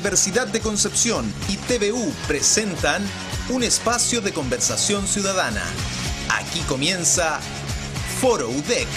Universidad de Concepción y TVU presentan un espacio de conversación ciudadana. Aquí comienza Foro UDEC.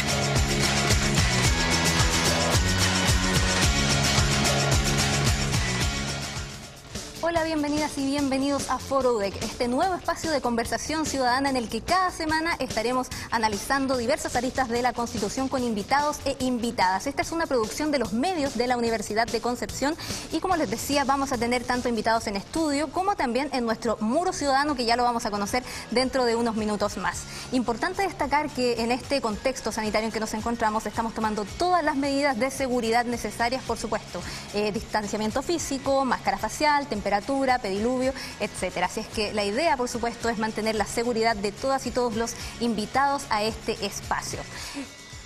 Bienvenidas y bienvenidos a Foro UDEC, este nuevo espacio de conversación ciudadana en el que cada semana estaremos analizando diversas aristas de la Constitución con invitados e invitadas. Esta es una producción de los medios de la Universidad de Concepción y como les decía, vamos a tener tanto invitados en estudio como también en nuestro muro ciudadano que ya lo vamos a conocer dentro de unos minutos más. Importante destacar que en este contexto sanitario en que nos encontramos estamos tomando todas las medidas de seguridad necesarias, por supuesto, eh, distanciamiento físico, máscara facial, temperatura pediluvio, etcétera. Así es que la idea, por supuesto, es mantener la seguridad de todas y todos los invitados a este espacio.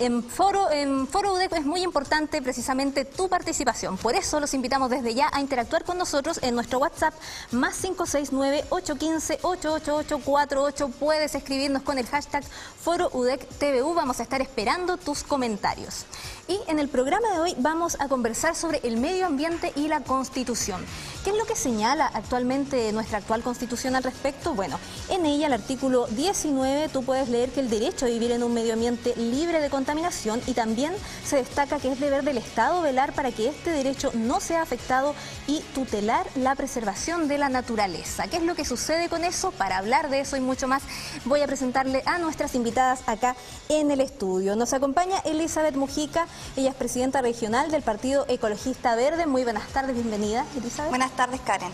En Foro, en Foro UDEC es muy importante precisamente tu participación. Por eso los invitamos desde ya a interactuar con nosotros en nuestro WhatsApp más 569-815-88848. Puedes escribirnos con el hashtag Foro UDEC TVU. Vamos a estar esperando tus comentarios. Y en el programa de hoy vamos a conversar sobre el medio ambiente y la constitución. ¿Qué es lo que señala actualmente nuestra actual constitución al respecto? Bueno, en ella, el artículo 19, tú puedes leer que el derecho a vivir en un medio ambiente libre de contaminación y también se destaca que es deber del Estado velar para que este derecho no sea afectado y tutelar la preservación de la naturaleza. ¿Qué es lo que sucede con eso? Para hablar de eso y mucho más, voy a presentarle a nuestras invitadas acá en el estudio. Nos acompaña Elizabeth Mujica, ella es presidenta regional del Partido Ecologista Verde. Muy buenas tardes, bienvenida, Elizabeth. Buenas tardes, Karen.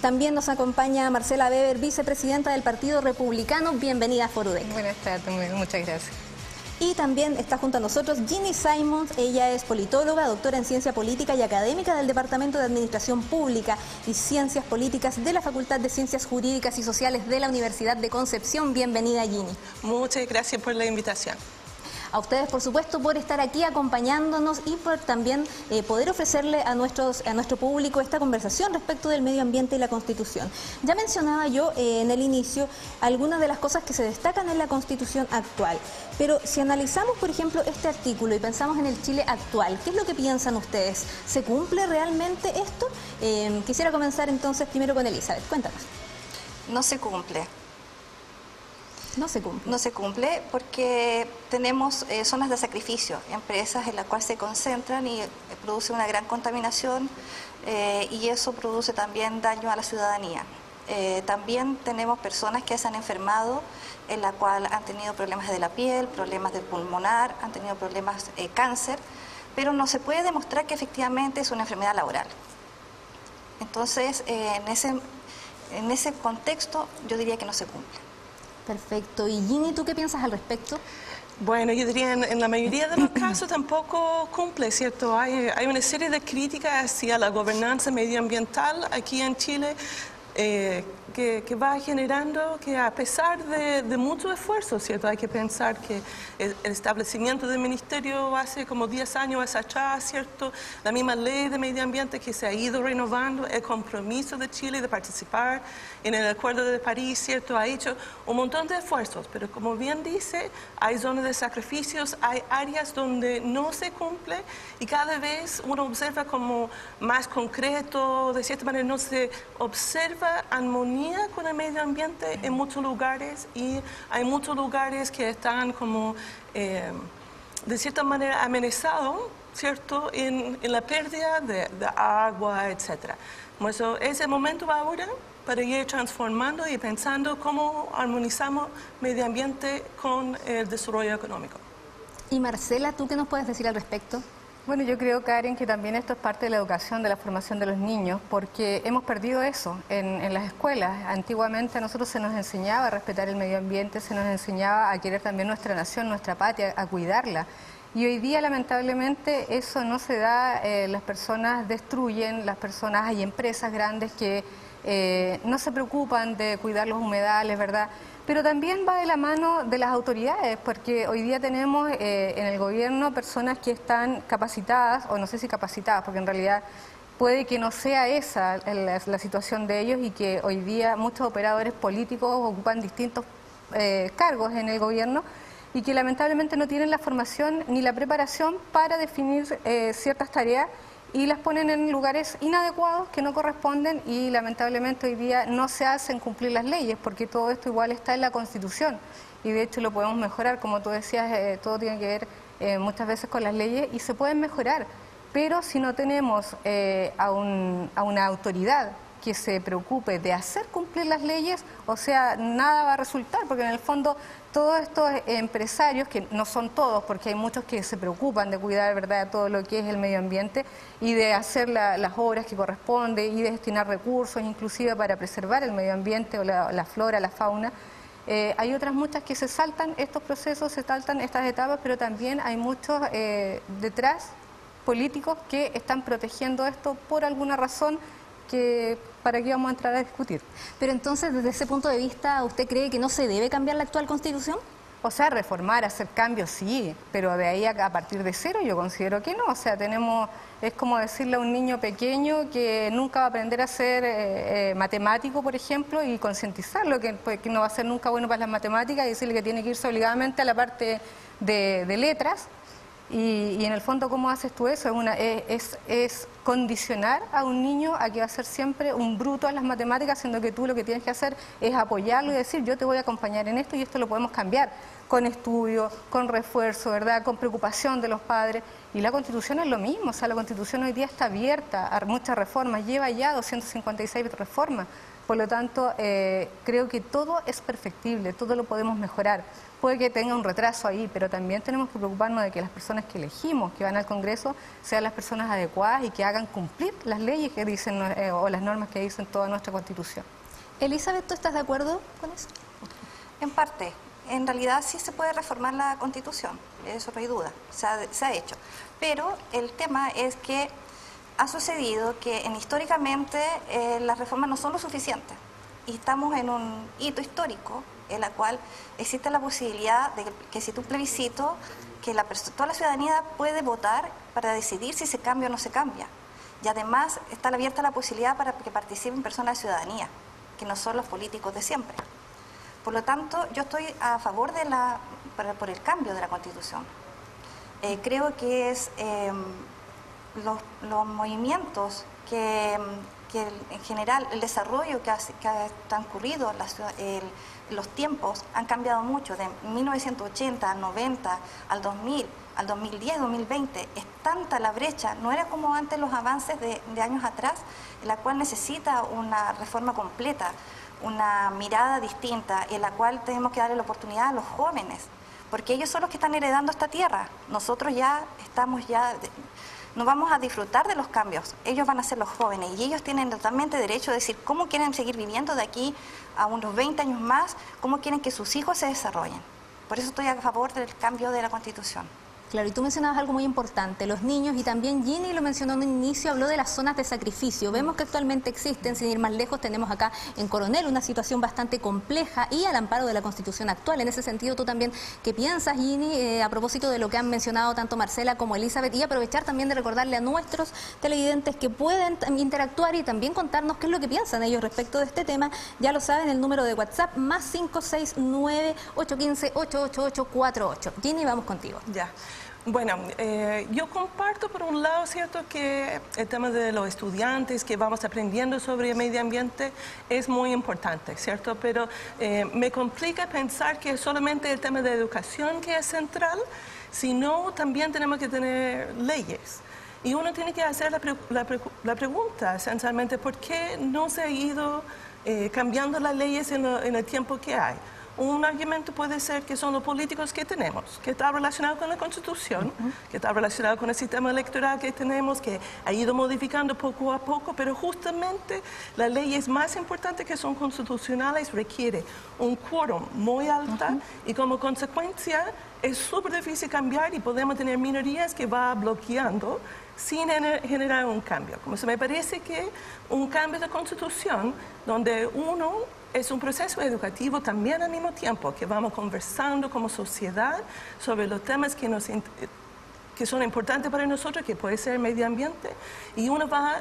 También nos acompaña Marcela Weber, vicepresidenta del Partido Republicano. Bienvenida a Forudec. Buenas tardes, muchas gracias. Y también está junto a nosotros Ginny Simons, ella es politóloga, doctora en ciencia política y académica del Departamento de Administración Pública y Ciencias Políticas de la Facultad de Ciencias Jurídicas y Sociales de la Universidad de Concepción. Bienvenida Ginny. Muchas gracias por la invitación a ustedes, por supuesto, por estar aquí acompañándonos y por también eh, poder ofrecerle a, nuestros, a nuestro público esta conversación respecto del medio ambiente y la Constitución. Ya mencionaba yo eh, en el inicio algunas de las cosas que se destacan en la Constitución actual, pero si analizamos, por ejemplo, este artículo y pensamos en el Chile actual, ¿qué es lo que piensan ustedes? ¿Se cumple realmente esto? Eh, quisiera comenzar entonces primero con Elizabeth. Cuéntanos. No se cumple. No se cumple. No se cumple porque tenemos eh, zonas de sacrificio, empresas en las cuales se concentran y eh, produce una gran contaminación eh, y eso produce también daño a la ciudadanía. también tenemos personas que se han enfermado, en la cual han tenido problemas de la piel, problemas de pulmonar, han tenido problemas de cáncer, pero no se puede demostrar que efectivamente es una enfermedad laboral. Entonces, en, ese, en ese contexto, yo diría que no se cumple. Perfecto. ¿Y Ginny, tú qué piensas al respecto? Bueno, yo diría en, en la mayoría de los casos tampoco cumple, ¿cierto? Hay, hay una serie de críticas hacia la gobernanza medioambiental aquí en Chile eh, que, va generando que a pesar de, mucho esfuerzo, ¿cierto? Hay que pensar que el, establecimiento del ministerio hace como 10 años atrás, ¿cierto? La misma ley de medio ambiente que se ha ido renovando, el compromiso de Chile de participar en el Acuerdo de París, ¿cierto? Ha hecho un montón de esfuerzos, pero como bien dice, hay zonas de sacrificios, hay áreas donde no se cumple y cada vez uno observa como más concreto, de cierta manera no se observa armonía con el medio ambiente en muchos lugares y hay muchos lugares que están como eh, de cierta manera amenazados, ¿cierto?, en, la pérdida de, agua, etc. Eso, es el momento ahora para ir transformando y pensando cómo armonizamos medio ambiente con el desarrollo económico. Y Marcela, ¿tú qué nos puedes decir al respecto? Bueno, yo creo, Karen, que también esto es parte de la educación, de la formación de los niños, porque hemos perdido eso en, las escuelas. Antiguamente a nosotros se nos enseñaba a respetar el medio ambiente, se nos enseñaba a querer también nuestra nación, nuestra patria, a cuidarla. Y hoy día, lamentablemente, eso no se da, eh, las personas destruyen, las personas, hay empresas grandes que eh, no se preocupan de cuidar los humedales, ¿verdad? Pero también va de la mano de las autoridades, porque hoy día tenemos eh, en el gobierno personas que están capacitadas, o no sé si capacitadas, porque en realidad puede que no sea esa la, situación de ellos y que hoy día muchos operadores políticos ocupan distintos eh, cargos en el gobierno y que lamentablemente no tienen la formación ni la preparación para definir eh, ciertas tareas y las ponen en lugares inadecuados que no corresponden y lamentablemente hoy día no se hacen cumplir las leyes porque todo esto igual está en la Constitución y de hecho lo podemos mejorar, como tú decías, eh, todo tiene que ver eh, muchas veces con las leyes y se pueden mejorar, pero si no tenemos eh, a, a una autoridad que se preocupe de hacer cumplir las leyes, o sea, nada va a resultar, porque en el fondo todos estos empresarios, que no son todos, porque hay muchos que se preocupan de cuidar ¿verdad? todo lo que es el medio ambiente y de hacer las obras que corresponde y de destinar recursos inclusive para preservar el medio ambiente o la, flora, la fauna, eh, hay otras muchas que se saltan estos procesos, se saltan estas etapas, pero también hay muchos eh, detrás políticos que están protegiendo esto por alguna razón que para qué vamos a entrar a discutir. Pero entonces, desde ese punto de vista, ¿usted cree que no se debe cambiar la actual constitución? O sea, reformar, hacer cambios, sí, pero de ahí a, partir de cero yo considero que no. O sea, tenemos, es como decirle a un niño pequeño que nunca va a aprender a ser eh, eh, matemático, por ejemplo, y concientizarlo, que, pues, que, no va a ser nunca bueno para las matemáticas, y decirle que tiene que irse obligadamente a la parte de letras y, en el fondo, ¿cómo haces tú eso? Es, es, condicionar a un niño a que va a ser siempre un bruto en las matemáticas, siendo que tú lo que tienes que hacer es apoyarlo y decir, yo te voy a acompañar en esto y esto lo podemos cambiar con estudio, con refuerzo, ¿verdad? con preocupación de los padres. Y la Constitución es lo mismo, o sea, la Constitución hoy día está abierta a muchas reformas, lleva ya 256 reformas. Por lo tanto, eh, creo que todo es perfectible, todo lo podemos mejorar. Puede que tenga un retraso ahí, pero también tenemos que preocuparnos de que las personas que elegimos, que van al Congreso, sean las personas adecuadas y que hagan cumplir las leyes que dicen eh, o las normas que dicen toda nuestra Constitución. Elizabeth, ¿tú estás de acuerdo con eso? En parte. En realidad sí se puede reformar la Constitución, eso no hay duda, se ha, se ha hecho. Pero el tema es que ha sucedido que en, históricamente eh, las reformas no son lo suficiente y estamos en un hito histórico en la cual existe la posibilidad de que, si tú plebiscito, que la, toda la ciudadanía puede votar para decidir si se cambia o no se cambia. Y además está abierta la posibilidad para que participen personas de ciudadanía, que no son los políticos de siempre. Por lo tanto, yo estoy a favor de la, por, el cambio de la Constitución. Eh, creo que es em, los, los movimientos que, en general el desarrollo que ha, que ha transcurrido, los tiempos han cambiado mucho, de 1980 al 90 al 2000, al 2010, 2020, es tanta la brecha, no era como antes los avances de, de años atrás, en la cual necesita una reforma completa, una mirada distinta, en la cual tenemos que darle la oportunidad a los jóvenes, porque ellos son los que están heredando esta tierra, nosotros ya estamos ya no vamos a disfrutar de los cambios. Ellos van a ser los jóvenes y ellos tienen totalmente derecho a decir cómo quieren seguir viviendo de aquí a unos 20 años más, cómo quieren que sus hijos se desarrollen. Por eso estoy a favor del cambio de la Constitución. Claro, y tú mencionabas algo muy importante, los niños, y también Ginny lo mencionó en un inicio, habló de las zonas de sacrificio. Vemos que actualmente existen, sin ir más lejos, tenemos acá en Coronel una situación bastante compleja y al amparo de la Constitución actual. En ese sentido, tú también, ¿qué piensas, Ginny, eh, a propósito de lo que han mencionado tanto Marcela como Elizabeth? Y aprovechar también de recordarle a nuestros televidentes que pueden interactuar y también contarnos qué es lo que piensan ellos respecto de este tema. Ya lo saben, el número de WhatsApp, más 569 815 88848. Ginny, vamos contigo. Ya. Bueno, eh, yo comparto por un lado, ¿cierto?, que el tema de los estudiantes que vamos aprendiendo sobre el medio ambiente es muy importante, ¿cierto? Pero eh, me complica pensar que solamente el tema de educación que es central, sino también tenemos que tener leyes. Y uno tiene que hacer la, pregunta, esencialmente, ¿por qué no se ha ido eh, cambiando las leyes en el tiempo que hay? Un argumento puede ser que son los políticos que tenemos, que está relacionado con la Constitución, que está relacionado con el sistema electoral que tenemos, que ha ido modificando poco a poco, pero justamente las leyes más importantes que son constitucionales requiere un quórum muy alto y como consecuencia es súper difícil cambiar y podemos tener minorías que va bloqueando sin generar un cambio. Como se me parece que un cambio de constitución donde uno es un proceso educativo también al mismo tiempo, que vamos conversando como sociedad sobre los temas que, nos, que son importantes para nosotros, que puede ser el medio ambiente, y uno va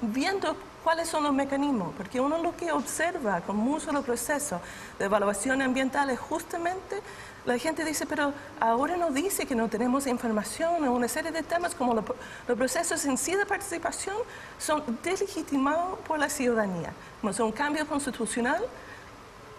viendo cuáles son los mecanismos, porque uno lo que observa con un solo proceso de evaluación ambiental es justamente la gente dice, pero ahora no dice que no tenemos información o una serie de temas como los procesos en sí de participación son delegitimados por la ciudadanía. Como un cambio constitucional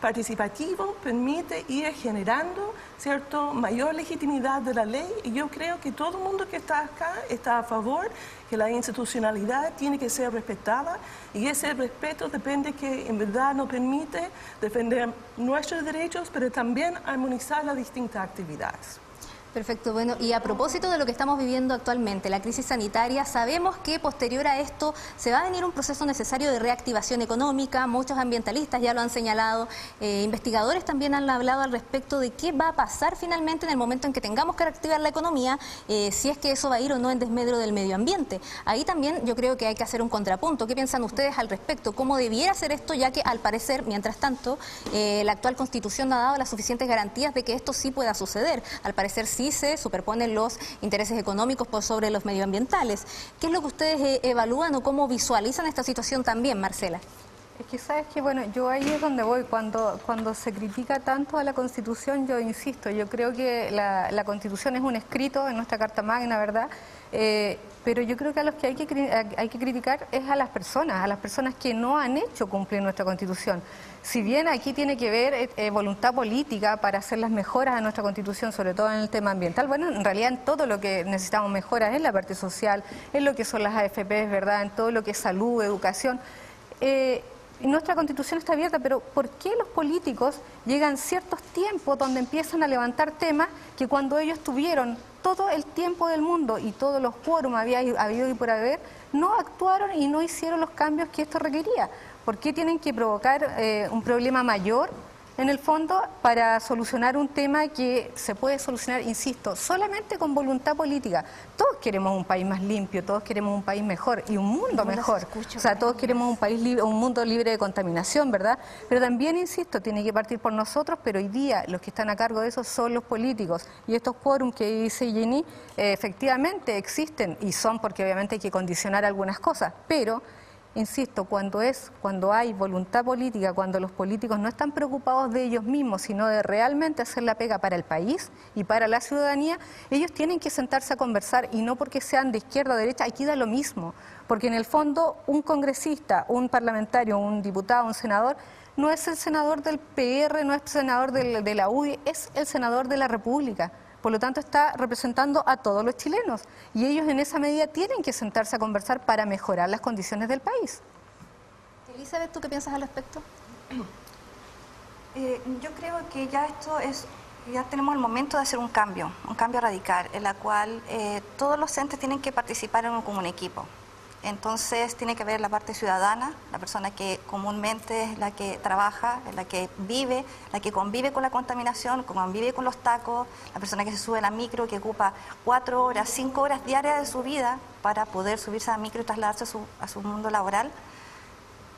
participativo permite ir generando cierto mayor legitimidad de la ley y yo creo que todo el mundo que está acá está a favor que la institucionalidad tiene que ser respetada y ese respeto depende que en verdad nos permite defender nuestros derechos pero también armonizar las distintas actividades. Perfecto, bueno, y a propósito de lo que estamos viviendo actualmente, la crisis sanitaria, sabemos que posterior a esto se va a venir un proceso necesario de reactivación económica, muchos ambientalistas ya lo han señalado, eh, investigadores también han hablado al respecto de qué va a pasar finalmente en el momento en que tengamos que reactivar la economía, eh, si es que eso va a ir o no en desmedro del medio ambiente. Ahí también yo creo que hay que hacer un contrapunto. ¿Qué piensan ustedes al respecto? ¿Cómo debiera ser esto, ya que al parecer, mientras tanto, eh, la actual constitución no ha dado las suficientes garantías de que esto sí pueda suceder? Al parecer sí se superponen los intereses económicos por sobre los medioambientales. ¿Qué es lo que ustedes eh, evalúan o cómo visualizan esta situación también, Marcela? Es que sabes que, bueno, yo ahí es donde voy. Cuando, cuando se critica tanto a la Constitución, yo insisto, yo creo que la, Constitución es un escrito en nuestra Carta Magna, ¿verdad? Eh, pero yo creo que a los que hay que, hay que criticar es a las personas, a las personas que no han hecho cumplir nuestra Constitución. Si bien aquí tiene que ver eh, eh, voluntad política para hacer las mejoras a nuestra Constitución, sobre todo en el tema ambiental, bueno, en realidad en todo lo que necesitamos mejoras, en la parte social, en lo que son las AFPs, ¿verdad? En todo lo que es salud, educación nuestra constitución está abierta, pero ¿por qué los políticos llegan ciertos tiempos donde empiezan a levantar temas que cuando ellos tuvieron todo el tiempo del mundo y todos los quórum había habido y por haber, no actuaron y no hicieron los cambios que esto requería? ¿Por qué tienen que provocar eh, un problema mayor en el fondo para solucionar un tema que se puede solucionar, insisto, solamente con voluntad política. Todos queremos un país más limpio, todos queremos un país mejor y un mundo mejor. o sea, todos queremos un país libre, un mundo libre de contaminación, ¿verdad? Pero también, insisto, tiene que partir por nosotros, pero hoy día los que están a cargo de eso son los políticos. Y estos quórum que dice Jenny, eh, efectivamente existen y son porque obviamente hay que condicionar algunas cosas, pero insisto, cuando es, cuando hay voluntad política, cuando los políticos no están preocupados de ellos mismos, sino de realmente hacer la pega para el país y para la ciudadanía, ellos tienen que sentarse a conversar y no porque sean de izquierda o derecha, aquí da lo mismo, porque en el fondo un congresista, un parlamentario, un diputado, un senador, no es el senador del PR, no es el senador de la UDI, es el senador de la República. Por lo tanto, está representando a todos los chilenos y ellos en esa medida tienen que sentarse a conversar para mejorar las condiciones del país. Elizabeth, ¿tú qué piensas al respecto? Eh, yo creo que ya esto es, ya tenemos el momento de hacer un cambio, un cambio radical, en la cual eh, todos los entes tienen que participar en un, como un equipo. Entonces tiene que ver la parte ciudadana, la persona que comúnmente es la que trabaja, la que vive, la que convive con la contaminación, convive con los tacos, la persona que se sube a la micro, que ocupa cuatro horas, cinco horas diarias de su vida para poder subirse a la micro y trasladarse a su, a su mundo laboral.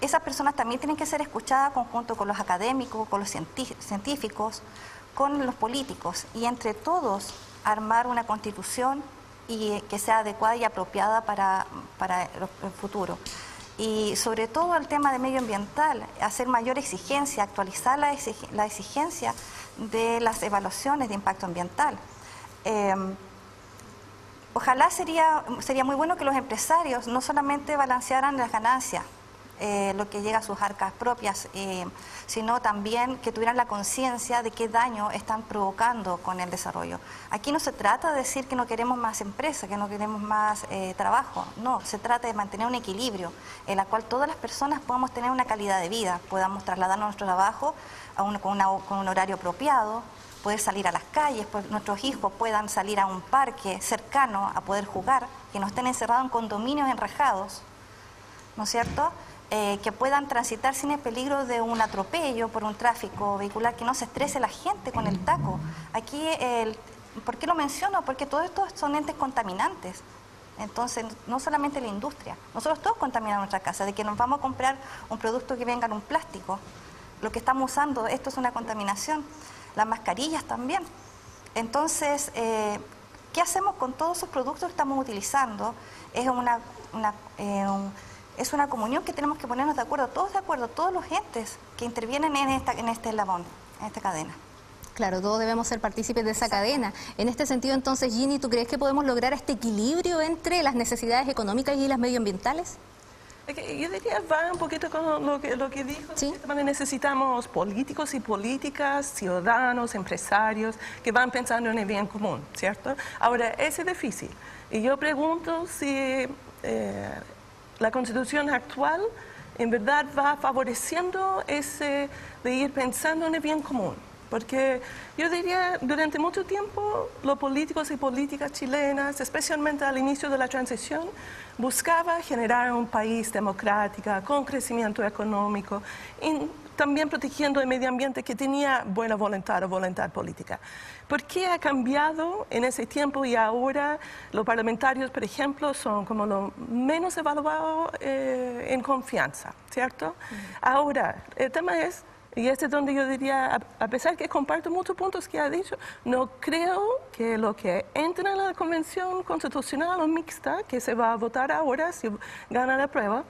Esas personas también tienen que ser escuchadas conjunto con los académicos, con los científicos, con los políticos y entre todos armar una constitución y que sea adecuada y apropiada para, para el futuro. Y sobre todo el tema de medioambiental, hacer mayor exigencia, actualizar la, la exigencia de las evaluaciones de impacto ambiental. Em, ojalá sería, sería muy bueno que los empresarios no solamente balancearan las ganancias, eh, lo que llega a sus arcas propias, eh, sino también que tuvieran la conciencia de qué daño están provocando con el desarrollo. Aquí no se trata de decir que no queremos más empresas, que no queremos más eh, trabajo, no, se trata de mantener un equilibrio en la cual todas las personas podamos tener una calidad de vida, podamos trasladar nuestro trabajo a con, con un horario apropiado, poder salir a las calles, pues nuestros hijos puedan salir a un parque cercano a poder jugar, que no estén encerrados en condominios enrajados, ¿no es cierto? Eh, que puedan transitar sin el peligro de un atropello por un tráfico vehicular, que no se estrese la gente con el taco. Aquí, el, ¿por qué lo menciono? Porque todos estos son entes contaminantes. Entonces, no solamente la industria, nosotros todos contaminamos nuestra casa, de que nos vamos a comprar un producto que venga en un plástico. Lo que estamos usando, esto es una contaminación. Las mascarillas también. Entonces, eh, ¿qué hacemos con todos esos productos que estamos utilizando? Es una, eh, es una comunión que tenemos que ponernos de acuerdo, todos de acuerdo, todos los entes que intervienen en, esta, en este eslabón, en esta cadena. Claro, todos debemos ser partícipes de esa cadena. En este sentido, entonces, Ginny, ¿tú crees que podemos lograr este equilibrio entre las necesidades económicas y las medioambientales? Yo diría, va un poquito con lo que, lo que dijo. ¿Sí? Necesitamos políticos y políticas, ciudadanos, empresarios, que van pensando en el bien común, ¿cierto? Ahora, es difícil. Y yo pregunto si eh, la constitución actual en verdad va favoreciendo ese de ir pensando en el bien común. Porque yo diría, durante mucho tiempo, los políticos y políticas chilenas, especialmente al inicio de la transición, buscaba generar un país democrático, con crecimiento económico, también protegiendo el medio ambiente que tenía buena voluntad o voluntad política. ¿Por qué ha cambiado en ese tiempo y ahora los parlamentarios, por ejemplo, son como lo menos evaluados eh, en confianza, ¿cierto? Ahora, el tema es y este es donde yo diría, a pesar que comparto muchos puntos que ha dicho, no creo que lo que entra en la Convención Constitucional o mixta, que se va a votar ahora si gana la prueba,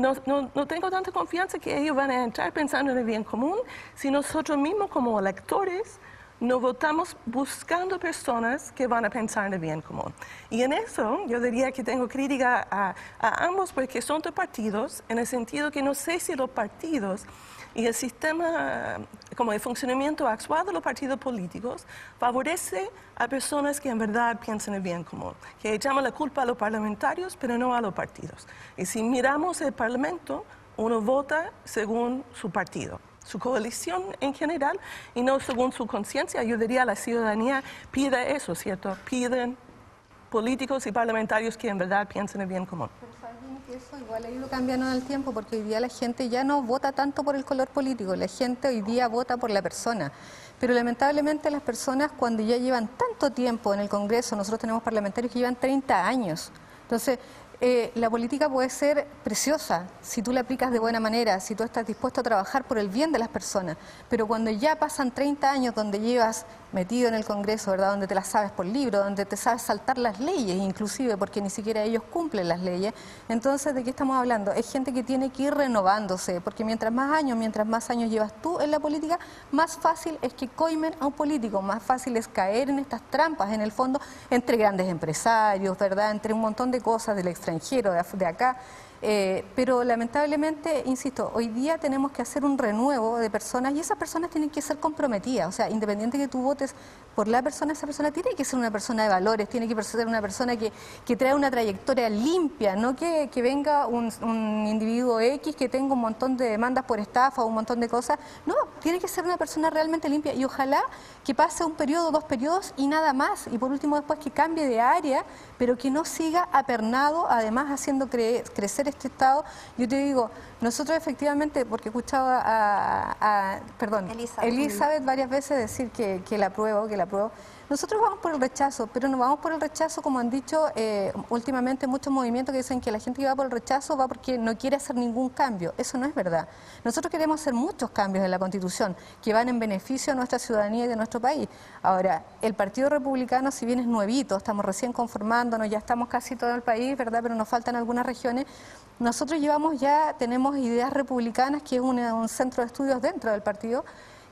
no, no, tengo tanta confianza que ellos van a entrar pensando en el bien común si nosotros mismos como electores no votamos buscando personas que van a pensar en el bien común. Y en eso yo diría que tengo crítica a, a ambos porque son dos partidos, en el sentido que no sé si los partidos y el sistema como de funcionamiento actual de los partidos políticos favorece a personas que en verdad piensan el bien común, que llaman la culpa a los parlamentarios, pero no a los partidos. Y si miramos el Parlamento, uno vota según su partido su coalición en general y no según su conciencia. Yo diría la ciudadanía pide eso, ¿cierto? Piden políticos y parlamentarios que en verdad piensen el bien común eso igual ha ido cambiando en el tiempo porque hoy día la gente ya no vota tanto por el color político, la gente hoy día vota por la persona. Pero lamentablemente las personas cuando ya llevan tanto tiempo en el Congreso, nosotros tenemos parlamentarios que llevan 30 años, entonces eh, la política puede ser preciosa si tú la aplicas de buena manera, si tú estás dispuesto a trabajar por el bien de las personas, pero cuando ya pasan 30 años donde llevas metido en el Congreso, ¿verdad? donde te las sabes por libro, donde te sabes saltar las leyes, inclusive porque ni siquiera ellos cumplen las leyes, entonces ¿de qué estamos hablando? Es gente que tiene que ir renovándose, porque mientras más años, mientras más años llevas tú en la política, más fácil es que coimen a un político, más fácil es caer en estas trampas, en el fondo, entre grandes empresarios, ¿verdad? entre un montón de cosas del extranjero extranjero, de, acá. Eh, pero lamentablemente, insisto, hoy día tenemos que hacer un renuevo de personas y esas personas tienen que ser comprometidas. O sea, independiente que tú votes por la persona, esa persona tiene que ser una persona de valores, tiene que ser una persona que, que trae una trayectoria limpia, no que, que venga un, un, individuo X que tenga un montón de demandas por estafa o un montón de cosas. No, tiene que ser una persona realmente limpia y ojalá que pase un periodo, dos periodos y nada más. Y por último, después que cambie de área, pero que no siga apernado, además haciendo crecer este Estado. Yo te digo, nosotros efectivamente, porque he escuchado a, perdón, Elizabeth. varias veces decir que, que la apruebo, que la apruebo. Nosotros vamos por el rechazo, pero no vamos por el rechazo, como han dicho eh, últimamente muchos movimientos que dicen que la gente que va por el rechazo va porque no quiere hacer ningún cambio. Eso no es verdad. Nosotros queremos hacer muchos cambios en la Constitución que van en beneficio de nuestra ciudadanía y de nuestro país. Ahora, el Partido Republicano, si bien es nuevito, estamos recién conformándonos, ya estamos casi todo el país, ¿verdad? Pero nos faltan algunas regiones. Nosotros llevamos ya, tenemos ideas republicanas, que es un centro de estudios dentro del partido,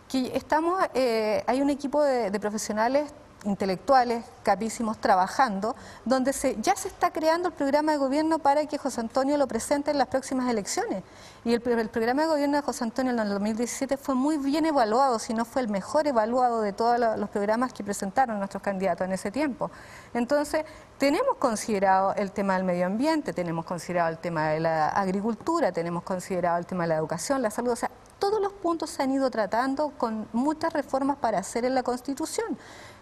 que estamos, eh, hay un equipo de profesionales intelectuales capísimos trabajando, donde se, ya se está creando el programa de gobierno para que José Antonio lo presente en las próximas elecciones. Y el, programa de gobierno de José Antonio en el 2017 fue muy bien evaluado, si no fue el mejor evaluado de todos los programas que presentaron nuestros candidatos en ese tiempo. Entonces, tenemos considerado el tema del medio ambiente, tenemos considerado el tema de la agricultura, tenemos considerado el tema de la educación, la salud, o sea, todos los puntos se han ido tratando con muchas reformas para hacer en la Constitución.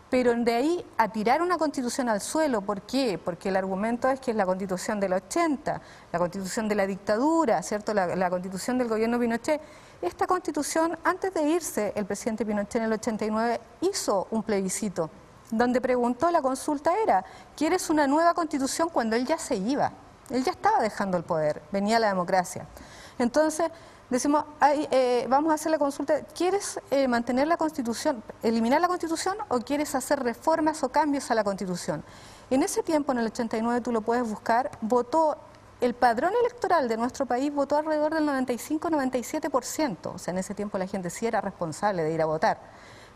Pero de ahí a tirar una constitución al suelo, ¿por qué? Porque el argumento es que es la constitución del 80, la constitución de la dictadura, ¿cierto? La, constitución del gobierno Pinochet. Esta constitución, antes de irse, el presidente Pinochet en el 89 hizo un plebiscito donde preguntó, la consulta era, ¿quieres una nueva constitución cuando él ya se iba? Él ya estaba dejando el poder, venía la democracia. Entonces, decimos, eh, vamos a hacer la consulta, ¿quieres eh, mantener la Constitución, eliminar la Constitución o quieres hacer reformas o cambios a la Constitución? En ese tiempo, en el 89, tú lo puedes buscar, votó, el padrón electoral de nuestro país votó alrededor del 95-97%, o sea, en ese tiempo la gente sí era responsable de ir a votar.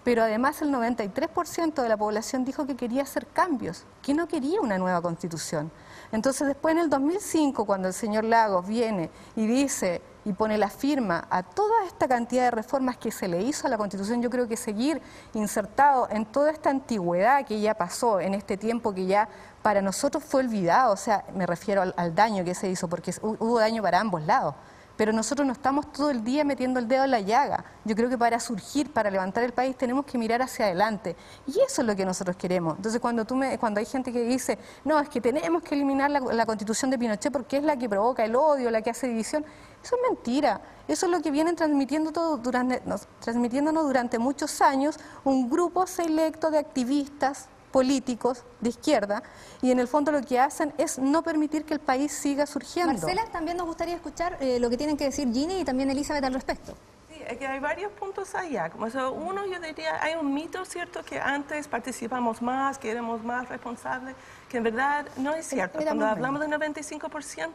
pero además el 93% de la población dijo que quería hacer cambios, que no quería una nueva constitución. Entonces después en el 2005, cuando el señor Lagos viene y dice y pone la firma a toda esta cantidad de reformas que se le hizo a la Constitución, yo creo que seguir insertado en toda esta antigüedad que ya pasó, en este tiempo que ya para nosotros fue olvidado, o sea, me refiero al, daño que se hizo, porque hubo daño para ambos lados pero nosotros no estamos todo el día metiendo el dedo en la llaga. Yo creo que para surgir, para levantar el país, tenemos que mirar hacia adelante. Y eso es lo que nosotros queremos. Entonces, cuando, tú me, cuando hay gente que dice, no, es que tenemos que eliminar la, constitución de Pinochet porque es la que provoca el odio, la que hace división, eso es mentira. Eso es lo que vienen transmitiendo todo durante, transmitiéndonos durante muchos años un grupo selecto de activistas políticos de izquierda y en el fondo lo que hacen es no permitir que el país siga surgiendo. Marcela, también nos gustaría escuchar eh, lo que tienen que decir Ginny y también Elizabeth al respecto. Sí, es que hay varios puntos allá. Como eso, uno, yo diría, hay un mito, ¿cierto?, que antes participamos más, que éramos más responsables, que en verdad no es cierto. Cuando hablamos del 95%,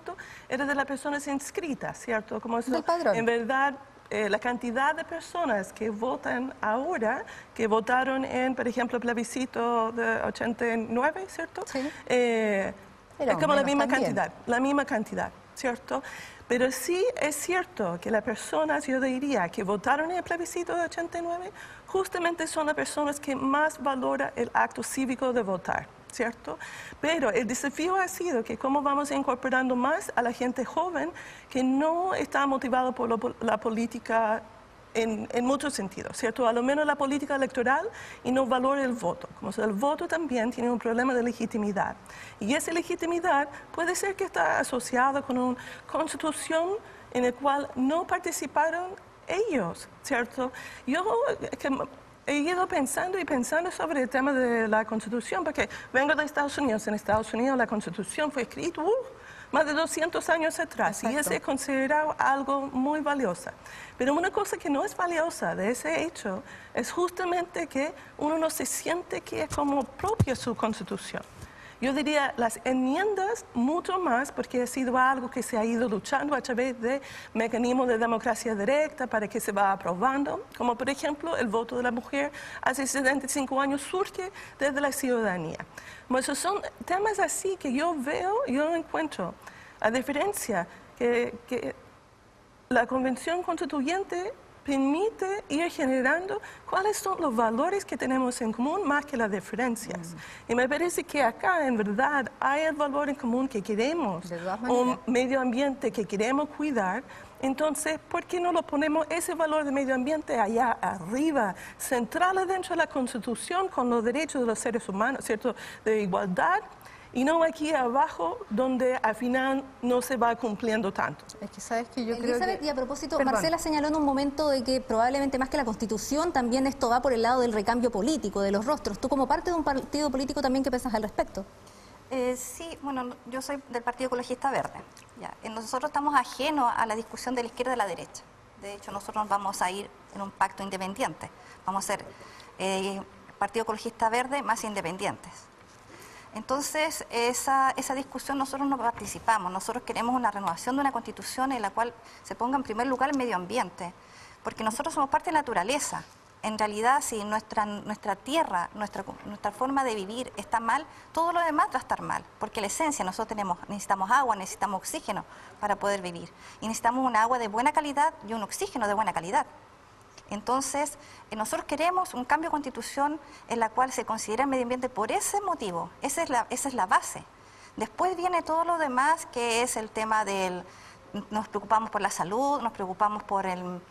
era de las personas inscritas, ¿cierto? Como eso, En verdad eh, la cantidad de personas que votan ahora, que votaron en, por ejemplo, el plebiscito de 89, ¿cierto? Sí. Eh, es como la misma cantidad, la misma cantidad, ¿cierto? Pero sí es cierto que las personas, yo diría, que votaron en el plebiscito de 89, justamente son las personas que más valoran el acto cívico de votar. ¿Cierto? Pero el desafío ha sido que cómo vamos incorporando más a la gente joven que no está motivado por la política en, muchos sentidos, ¿cierto? A lo menos la política electoral y no valora el voto. Como sea, el voto también tiene un problema de legitimidad. Y esa legitimidad puede ser que está asociada con una constitución en la cual no participaron ellos, ¿cierto? Yo he ido pensando y pensando sobre el tema de la Constitución, porque vengo de Estados Unidos. En Estados Unidos la Constitución fue escrita uh, más de 200 años atrás y es considerado algo muy valioso. Pero una cosa que no es valiosa de ese hecho es justamente que uno no se siente que es como propia su Constitución. Yo diría las enmiendas mucho más porque ha sido algo que se ha ido luchando a través de mecanismos de democracia directa para que se va aprobando, como por ejemplo el voto de la mujer hace 75 años surge desde la ciudadanía. esos son temas así que yo veo, yo encuentro, a diferencia que, que la Convención Constituyente permite ir generando cuáles son los valores que tenemos en común más que las diferencias. Mm. Y me parece que acá en verdad hay el valor en común que queremos, un medio ambiente que queremos cuidar. Entonces, ¿por qué no lo ponemos ese valor de medio ambiente allá arriba, central dentro de la Constitución con los derechos de los seres humanos, ¿cierto? De igualdad y no aquí abajo donde al final no se va cumpliendo tanto. Es que sabes que yo creo que... y a propósito, Marcela señaló en un momento de que probablemente más que la Constitución también esto va por el lado del recambio político, de los rostros. Tú como parte de un partido político también, ¿qué piensas al respecto? Eh, sí, bueno, yo soy del Partido Ecologista Verde. Ya. Eh, nosotros estamos ajenos a la discusión de la izquierda y la derecha. De hecho, nosotros vamos a ir en un pacto independiente. Vamos a ser eh, Partido Ecologista Verde más independientes. Entonces, esa, esa discusión nosotros no participamos. Nosotros queremos una renovación de una constitución en la cual se ponga en primer lugar el medio ambiente, porque nosotros somos parte de la naturaleza. En realidad, si nuestra, nuestra tierra, nuestra, nuestra forma de vivir está mal, todo lo demás va a estar mal, porque la esencia, nosotros tenemos, necesitamos agua, necesitamos oxígeno para poder vivir, y necesitamos un agua de buena calidad y un oxígeno de buena calidad. Entonces, eh, nosotros queremos un cambio de constitución en la cual se considera el medio ambiente por ese motivo, esa es la, esa es la base. Después viene todo lo demás, que es el tema del, nos preocupamos por la salud, nos preocupamos por, el,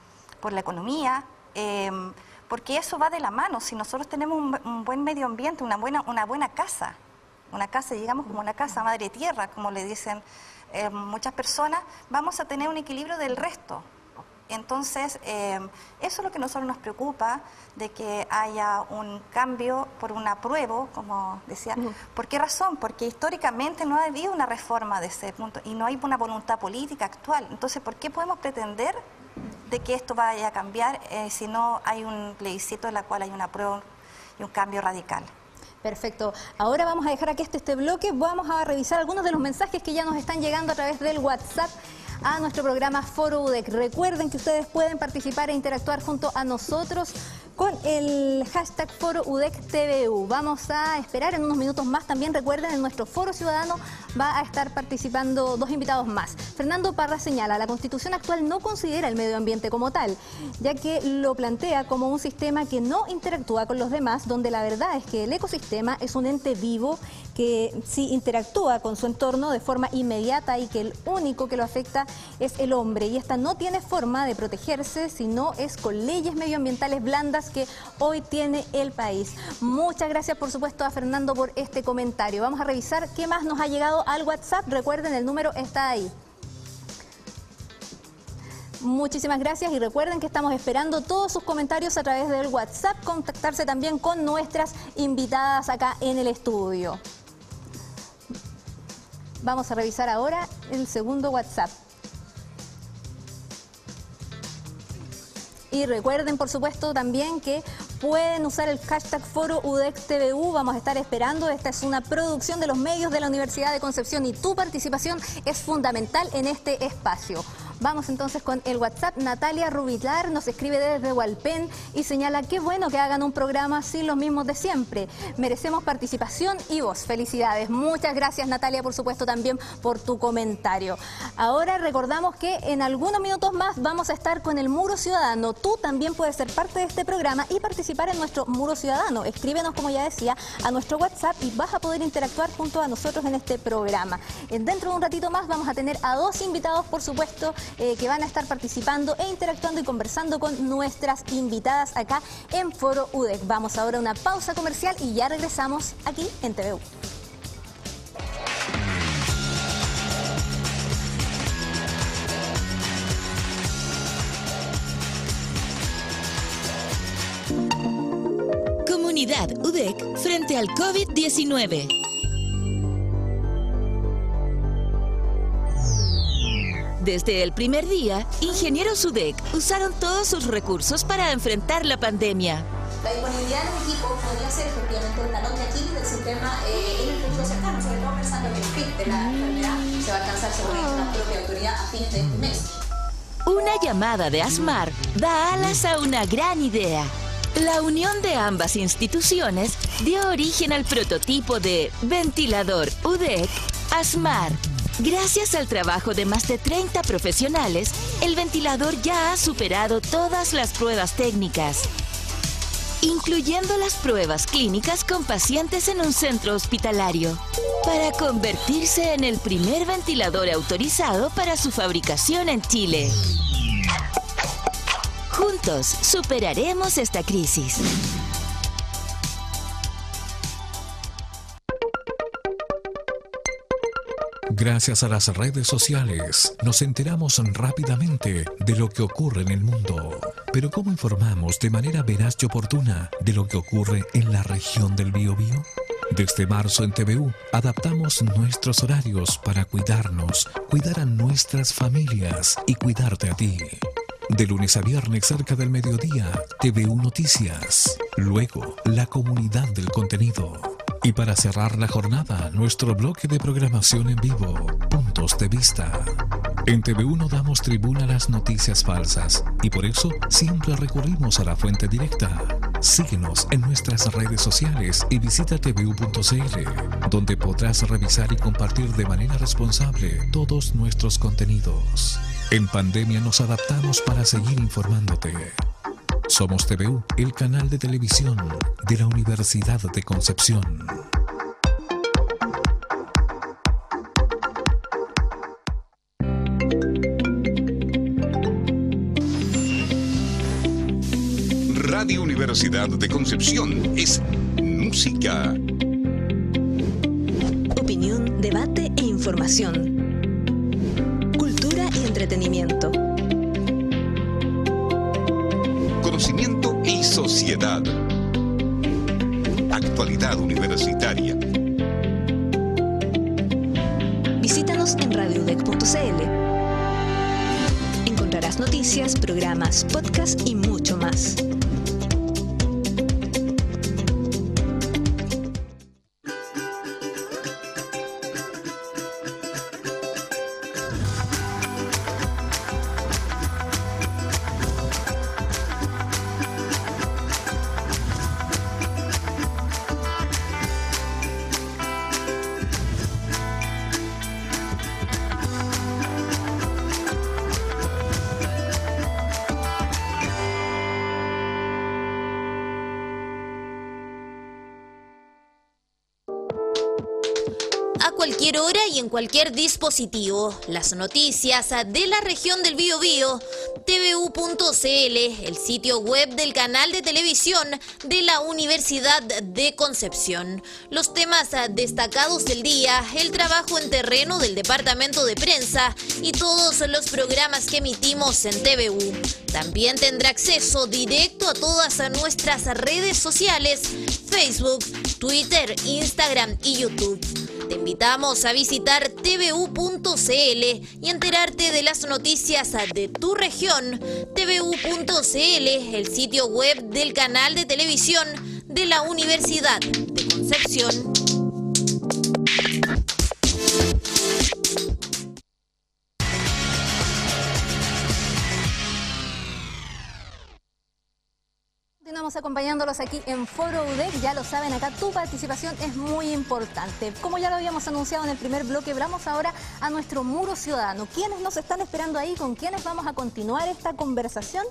por la economía, em, porque eso va de la mano. Si nosotros tenemos un, buen medio ambiente, una buena, una buena casa, una casa, digamos, como una casa madre tierra, como le dicen eh, muchas personas, vamos a tener un equilibrio del resto. Entonces, eh, eso es lo que a nosotros nos preocupa, de que haya un cambio por un apruebo, como decía. ¿Por qué razón? Porque históricamente no ha habido una reforma de ese punto y no hay una voluntad política actual. Entonces, ¿por qué podemos pretender de que esto vaya a cambiar eh, si no hay un plebiscito en la cual hay un apruebo y un cambio radical? Perfecto. Ahora vamos a dejar aquí este, este bloque. Vamos a revisar algunos de los mensajes que ya nos están llegando a través del WhatsApp a nuestro programa Foro UDEC. Recuerden que ustedes pueden participar e interactuar junto a nosotros con el hashtag Foro UDEC TVU. Vamos a esperar en unos minutos más. También recuerden, en nuestro Foro Ciudadano va a estar participando dos invitados más. Fernando Parra señala, la constitución actual no considera el medio ambiente como tal, ya que lo plantea como un sistema que no interactúa con los demás, donde la verdad es que el ecosistema es un ente vivo que sí interactúa con su entorno de forma inmediata y que el único que lo afecta es el hombre. Y esta no tiene forma de protegerse si no es con leyes medioambientales blandas que hoy tiene el país. Muchas gracias, por supuesto, a Fernando por este comentario. Vamos a revisar qué más nos ha llegado al WhatsApp. Recuerden, el número está ahí. Muchísimas gracias y recuerden que estamos esperando todos sus comentarios a través del WhatsApp, contactarse también con nuestras invitadas acá en el estudio. Vamos a revisar ahora el segundo WhatsApp. Y recuerden, por supuesto, también que pueden usar el hashtag Foro UDEXTVU. Vamos a estar esperando. Esta es una producción de los medios de la Universidad de Concepción y tu participación es fundamental en este espacio. Vamos entonces con el WhatsApp. Natalia Rubilar nos escribe desde Hualpén y señala qué bueno que hagan un programa así los mismos de siempre. Merecemos participación y voz. Felicidades. Muchas gracias Natalia, por supuesto, también por tu comentario. Ahora recordamos que en algunos minutos más vamos a estar con el Muro Ciudadano. Tú también puedes ser parte de este programa y participar en nuestro Muro Ciudadano. Escríbenos, como ya decía, a nuestro WhatsApp y vas a poder interactuar junto a nosotros en este programa. Dentro de un ratito más vamos a tener a dos invitados, por supuesto, eh, que van a estar participando e interactuando y conversando con nuestras invitadas acá en Foro UDEC. Vamos ahora a una pausa comercial y ya regresamos aquí en TVU. Comunidad UDEC frente al COVID-19. Desde el primer día, ingenieros UDEC usaron todos sus recursos para enfrentar la pandemia. La disponibilidad de un equipo podría ser efectivamente el talón de aquí del sistema eh, en el futuro cercano, sobre todo pensando que el pic de la enfermedad se va a alcanzar según la propia autoridad a fines de este mes. Una llamada de ASMAR da alas a una gran idea. La unión de ambas instituciones dio origen al prototipo de ventilador UDEC ASMAR Gracias al trabajo de más de 30 profesionales, el ventilador ya ha superado todas las pruebas técnicas, incluyendo las pruebas clínicas con pacientes en un centro hospitalario, para convertirse en el primer ventilador autorizado para su fabricación en Chile. Juntos superaremos esta crisis. Gracias a las redes sociales nos enteramos rápidamente de lo que ocurre en el mundo. Pero ¿cómo informamos de manera veraz y oportuna de lo que ocurre en la región del Biobío? Desde marzo en TVU adaptamos nuestros horarios para cuidarnos, cuidar a nuestras familias y cuidarte a ti. De lunes a viernes cerca del mediodía, TVU Noticias. Luego, la comunidad del contenido. Y para cerrar la jornada, nuestro bloque de programación en vivo, Puntos de Vista. En TV1 damos tribuna a las noticias falsas y por eso siempre recurrimos a la fuente directa. Síguenos en nuestras redes sociales y visita tvu.cl, donde podrás revisar y compartir de manera responsable todos nuestros contenidos. En pandemia nos adaptamos para seguir informándote. Somos TVU, el canal de televisión de la Universidad de Concepción. Radio Universidad de Concepción es música. Opinión, debate e información. Visítanos en radiodec.cl. Encontrarás noticias, programas, podcasts y mucho más. Cualquier dispositivo. Las noticias de la región del Biobío, tvu.cl, el sitio web del canal de televisión de la Universidad de Concepción. Los temas destacados del día, el trabajo en terreno del departamento de prensa y todos los programas que emitimos en TVU. También tendrá acceso directo a todas nuestras redes sociales, Facebook, Twitter, Instagram y YouTube. Te invitamos a visitar tvu.cl y enterarte de las noticias de tu región. tvu.cl, el sitio web del canal de televisión de la Universidad de Concepción. Acompañándolos aquí en Foro UDEC. Ya lo saben, acá tu participación es muy importante. Como ya lo habíamos anunciado en el primer bloque, vamos ahora a nuestro muro ciudadano. ¿Quiénes nos están esperando ahí? ¿Con quiénes vamos a continuar esta conversación?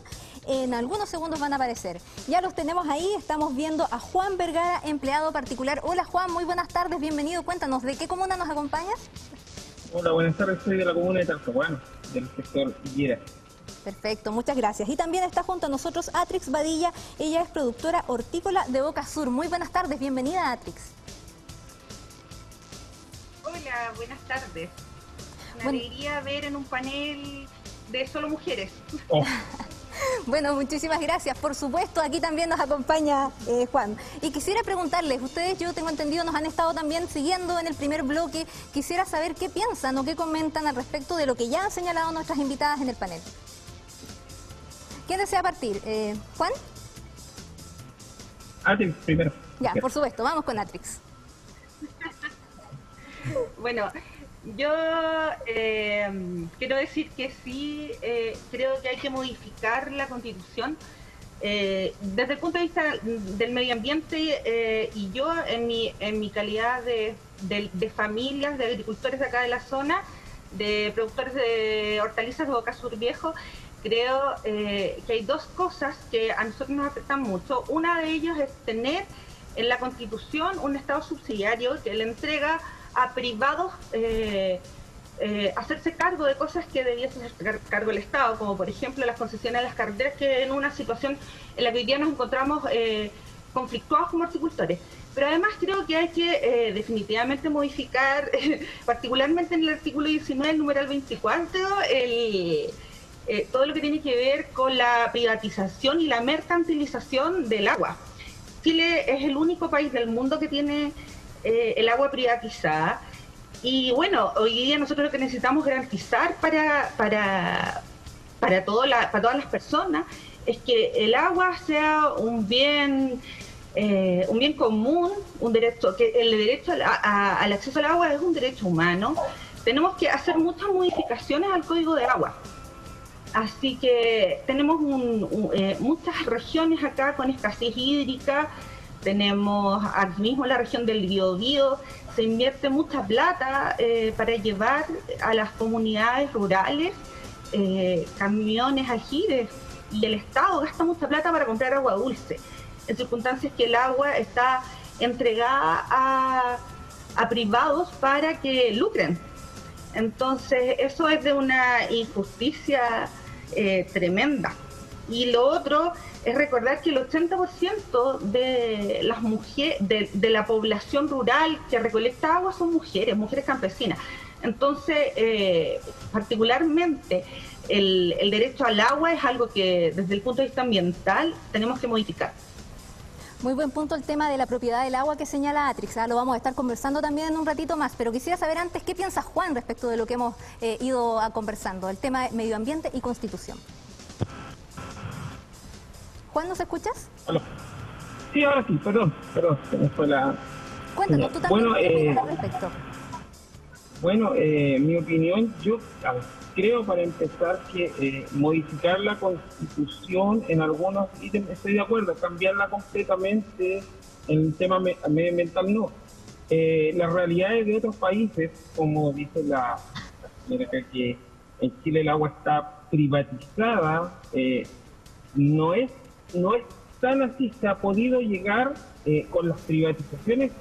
En algunos segundos van a aparecer. Ya los tenemos ahí. Estamos viendo a Juan Vergara, empleado particular. Hola Juan, muy buenas tardes, bienvenido. Cuéntanos, ¿de qué comuna nos acompañas? Hola, buenas tardes. Soy de la comuna de Talcahuano, del sector Higuera. Perfecto, muchas gracias. Y también está junto a nosotros Atrix Badilla, ella es productora hortícola de Boca Sur. Muy buenas tardes, bienvenida Atrix. Hola, buenas tardes. Me alegría ver en un panel de solo mujeres. Oh. Bueno, muchísimas gracias. Por supuesto, aquí también nos acompaña eh, Juan. Y quisiera preguntarles, ustedes, yo tengo entendido, nos han estado también siguiendo en el primer bloque. Quisiera saber qué piensan o qué comentan al respecto de lo que ya han señalado nuestras invitadas en el panel. ¿Quién desea partir? Eh, ¿Juan? Atrix primero. Ya, por supuesto, vamos con Atrix. bueno, yo eh, quiero decir que sí, eh, creo que hay que modificar la constitución. desde el punto de vista del medio ambiente y yo en mi, en mi calidad de, de familias, de agricultores de acá de la zona, de productores de hortalizas de Boca Sur Viejo, creo eh, que hay dos cosas que a nosotros nos afectan mucho. Una de ellas es tener en la Constitución un Estado subsidiario que le entrega a privados eh, eh, hacerse cargo de cosas que debiese hacer cargo el Estado, como por ejemplo las concesiones de las carreteras, que en una situación en la que hoy día nos encontramos conflictuados como horticultores. Pero además creo que hay que definitivamente modificar, particularmente en el artículo 19, el numeral 24, el eh, todo lo que tiene que ver con la privatización y la mercantilización del agua. Chile es el único país del mundo que tiene eh, el agua privatizada. Y bueno, hoy día nosotros lo que necesitamos garantizar para, para, para, todo la, para todas las personas es que el agua sea un bien eh, un bien común, un derecho, que el derecho al acceso al agua es un derecho humano. Tenemos que hacer muchas modificaciones al código de agua. Así que tenemos eh, muchas regiones acá con escasez hídrica, tenemos aquí mismo la región del Biobío, se invierte mucha plata eh, para llevar a las comunidades rurales eh, camiones aljibes. Y el Estado gasta mucha plata para comprar agua dulce, en circunstancias que el agua está entregada a privados para que lucren. Entonces, eso es de una injusticia eh, tremenda. Y lo otro es recordar que el 80% de las mujeres, de, la población rural que recolecta agua son mujeres, mujeres campesinas. Entonces, eh, particularmente, el, el derecho al agua es algo que desde el punto de vista ambiental tenemos que modificar. Muy buen punto el tema de la propiedad del agua que señala Atrix. ¿ah? Lo vamos a estar conversando también en un ratito más, pero quisiera saber antes qué piensa Juan respecto de lo que hemos eh, ido a conversando, el tema de medio ambiente y constitución. Juan, ¿nos escuchas? Sí, ahora sí, perdón, perdón, se me fue la... Cuéntanos, tú también bueno, eh, al respecto. Bueno, eh, mi opinión, yo creo para empezar que eh, modificar la constitución en algunos ítems, estoy de acuerdo, cambiarla completamente en el tema medioambiental no. Eh, las realidades de otros países, como dice la, señora que en Chile el agua está privatizada, no es no es tan así, se ha podido llegar con las privatizaciones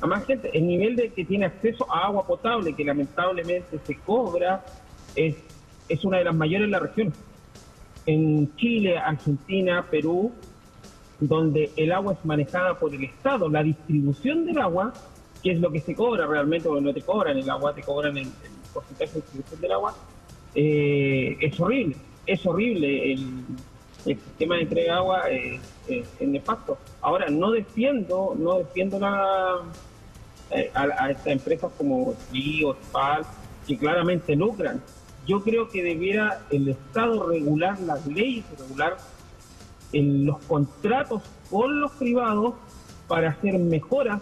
a más gente. El nivel de que tiene acceso a agua potable, que lamentablemente se cobra, es, es una de las mayores en la región. En Chile, Argentina, Perú, donde el agua es manejada por el Estado, la distribución del agua, que es lo que se cobra realmente, porque no te cobran el agua, te cobran el, porcentaje de distribución del agua, eh, es horrible, es horrible el, sistema de entrega de agua es, nefasto. Ahora, no defiendo, no defiendo la, eh, a, estas empresas como Río, Spal, que claramente lucran. Yo creo que debiera el Estado regular las leyes, regular en los contratos con los privados para hacer mejoras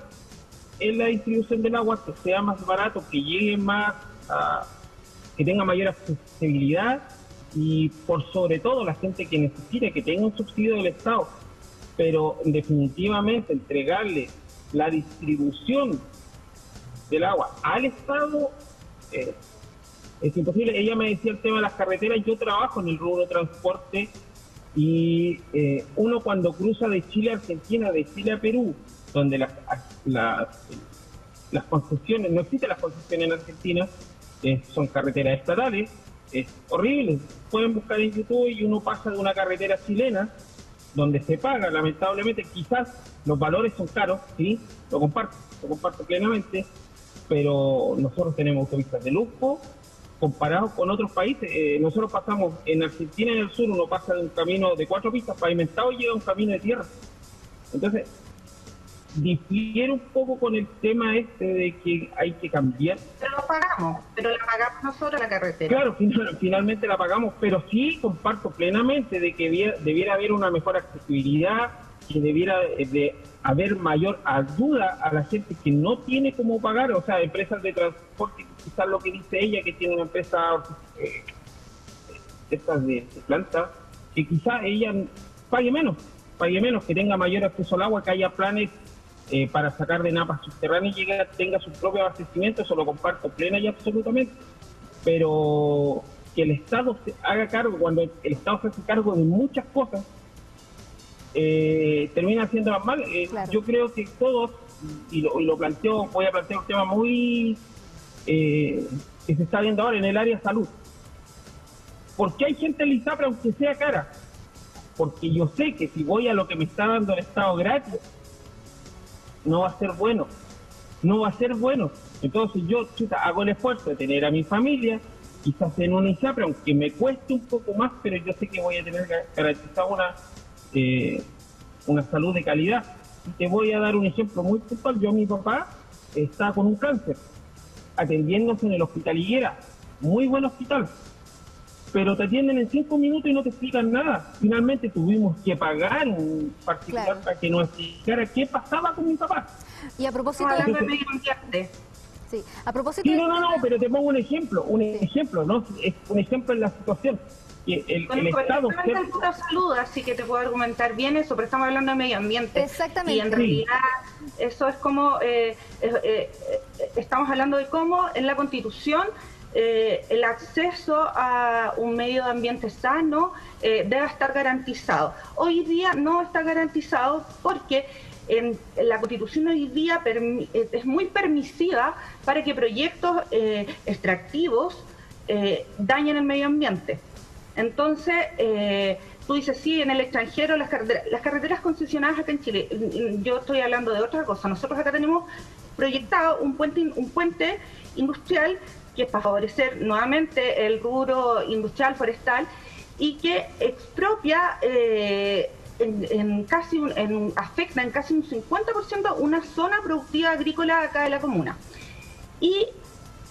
en la distribución del agua, que sea más barato, que llegue más, que tenga mayor accesibilidad y por sobre todo la gente que necesite que tenga un subsidio del Estado, pero definitivamente entregarle la distribución del agua al Estado eh, es imposible. Ella me decía el tema de las carreteras, yo trabajo en el rubro transporte y eh, uno cuando cruza de Chile a Argentina, de Chile a Perú, donde las, las, concesiones, no existen las concesiones en Argentina, eh, son carreteras estatales, es horrible. Pueden buscar en YouTube y uno pasa de una carretera chilena, donde se paga, lamentablemente, quizás los valores son caros, sí, lo comparto, lo comparto plenamente, pero nosotros tenemos autopistas de lujo, comparado con otros países, eh, nosotros pasamos en Argentina en el sur, uno pasa de un camino de cuatro pistas pavimentado y llega a un camino de tierra. Entonces, difiere un poco con el tema este de que hay que cambiar. Pero lo pagamos, pero la pagamos nosotros la carretera. Claro, finalmente la pagamos, pero sí comparto plenamente de que debiera, haber una mejor accesibilidad, que debiera de haber mayor ayuda a la gente que no tiene cómo pagar, o sea, empresas de transporte quizás lo que dice ella, que tiene una empresa eh, de, planta, que quizás ella pague menos, pague menos, que tenga mayor acceso al agua, que haya planes eh, para sacar de napas subterráneas y que tenga su propio abastecimiento, eso lo comparto plena y absolutamente, pero que el Estado se haga cargo, cuando el Estado se hace cargo de muchas cosas, eh, termina haciendo mal. Eh, yo creo que todos, y lo, y lo planteo, voy a plantear un tema muy eh, que se está viendo ahora en el área salud. ¿Por qué hay gente en ISAPRE aunque sea cara? Porque yo sé que si voy a lo que me está dando el Estado gratis, no va a ser bueno. No va a ser bueno. Entonces yo hago el esfuerzo de tener a mi familia, quizás en una ISAPRE, aunque me cueste un poco más, pero yo sé que voy a tener garantizada una, eh, una salud de calidad. Y te voy a dar un ejemplo muy puntual. Yo, mi papá, está con un cáncer atendiéndose en el hospital Higuera. Muy buen hospital. Pero te atienden en cinco minutos y no te explican nada. Finalmente tuvimos que pagar un particular para que nos explicara qué pasaba con mi papá. Y a propósito de... Sí, a propósito no, no, no, pero te pongo un ejemplo, un ejemplo, ¿no? Es un ejemplo en la situación el, el Estado... salud, así que te puedo argumentar bien eso, pero estamos hablando de medio ambiente. Exactamente. Y en realidad eso es como, eh, eh, eh, estamos hablando de cómo en la Constitución el acceso a un medio ambiente sano debe estar garantizado. Hoy día no está garantizado porque en, la Constitución hoy día es muy permisiva para que proyectos extractivos dañen el medio ambiente. Entonces, eh, tú dices, sí, en el extranjero las carreteras, concesionadas acá en Chile, yo estoy hablando de otra cosa, nosotros acá tenemos proyectado un puente, un puente industrial que es para favorecer nuevamente el rubro industrial forestal y que expropia eh, en, casi en, afecta en casi un 50% una zona productiva agrícola acá de la comuna. Y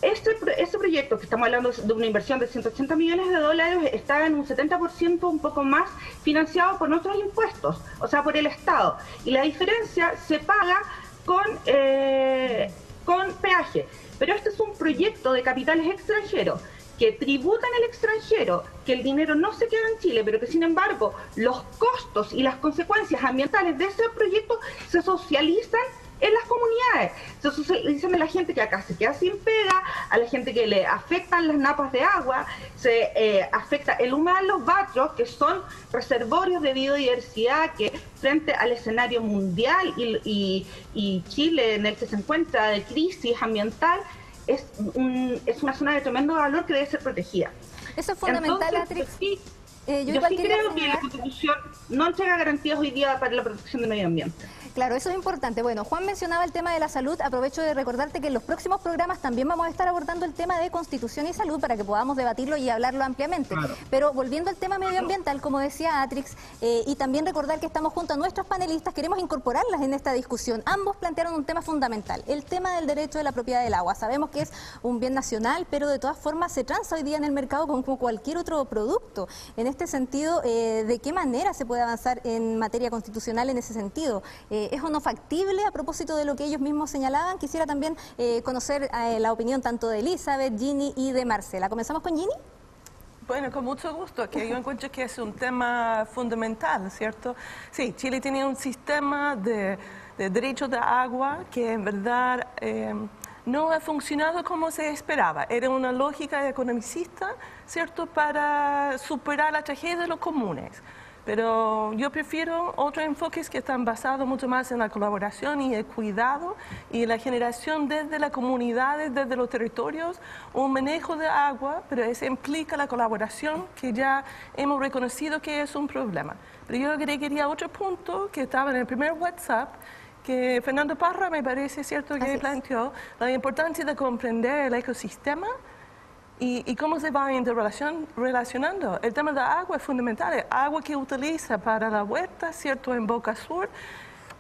este, este proyecto, que estamos hablando de una inversión de 180 millones de dólares, está en un 70% un poco más financiado por nuestros impuestos, o sea, por el Estado. Y la diferencia se paga con, eh, con peaje. Pero este es un proyecto de capitales extranjeros que tributan al extranjero, que el dinero no se queda en Chile, pero que sin embargo los costos y las consecuencias ambientales de ese proyecto se socializan en las comunidades. Entonces dicen a la gente que acá se queda sin pega, a la gente que le afectan las napas de agua, se eh, afecta el humedal los barrios, que son reservorios de biodiversidad que frente al escenario mundial y, Chile en el que se encuentra de crisis ambiental, es, es una zona de tremendo valor que debe ser protegida. Eso es fundamental, Entonces, eh, yo, sí creo que la Constitución no entrega garantías hoy día para la protección del medio ambiente. Claro, eso es importante. Bueno, Juan mencionaba el tema de la salud. Aprovecho de recordarte que en los próximos programas también vamos a estar abordando el tema de constitución y salud para que podamos debatirlo y hablarlo ampliamente. Pero volviendo al tema medioambiental, como decía Atrix, eh, y también recordar que estamos junto a nuestros panelistas, queremos incorporarlas en esta discusión. Ambos plantearon un tema fundamental, el tema del derecho de la propiedad del agua. Sabemos que es un bien nacional, pero de todas formas se transa hoy día en el mercado como cualquier otro producto. En este sentido, eh, ¿de qué manera se puede avanzar en materia constitucional en ese sentido? Eh, ¿Es o no factible a propósito de lo que ellos mismos señalaban? Quisiera también eh, conocer eh, la opinión tanto de Elizabeth, Ginny y de Marcela. ¿Comenzamos con Ginny? Bueno, con mucho gusto, que yo encuentro que es un tema fundamental, ¿cierto? Sí, Chile tiene un sistema de, derecho de agua que en verdad eh, no ha funcionado como se esperaba. Era una lógica economicista, ¿cierto?, para superar la tragedia de los comunes. Pero yo prefiero otros enfoques que están basados mucho más en la colaboración y el cuidado y la generación desde las comunidades, desde los territorios, un manejo de agua, pero eso implica la colaboración que ya hemos reconocido que es un problema. Pero yo quería otro punto que estaba en el primer WhatsApp, que Fernando Parra me parece cierto que planteó, la importancia de comprender el ecosistema ¿Y, cómo se va interrelacionando? El tema de agua es fundamental. Agua que utiliza para la huerta, ¿cierto? En Boca Sur,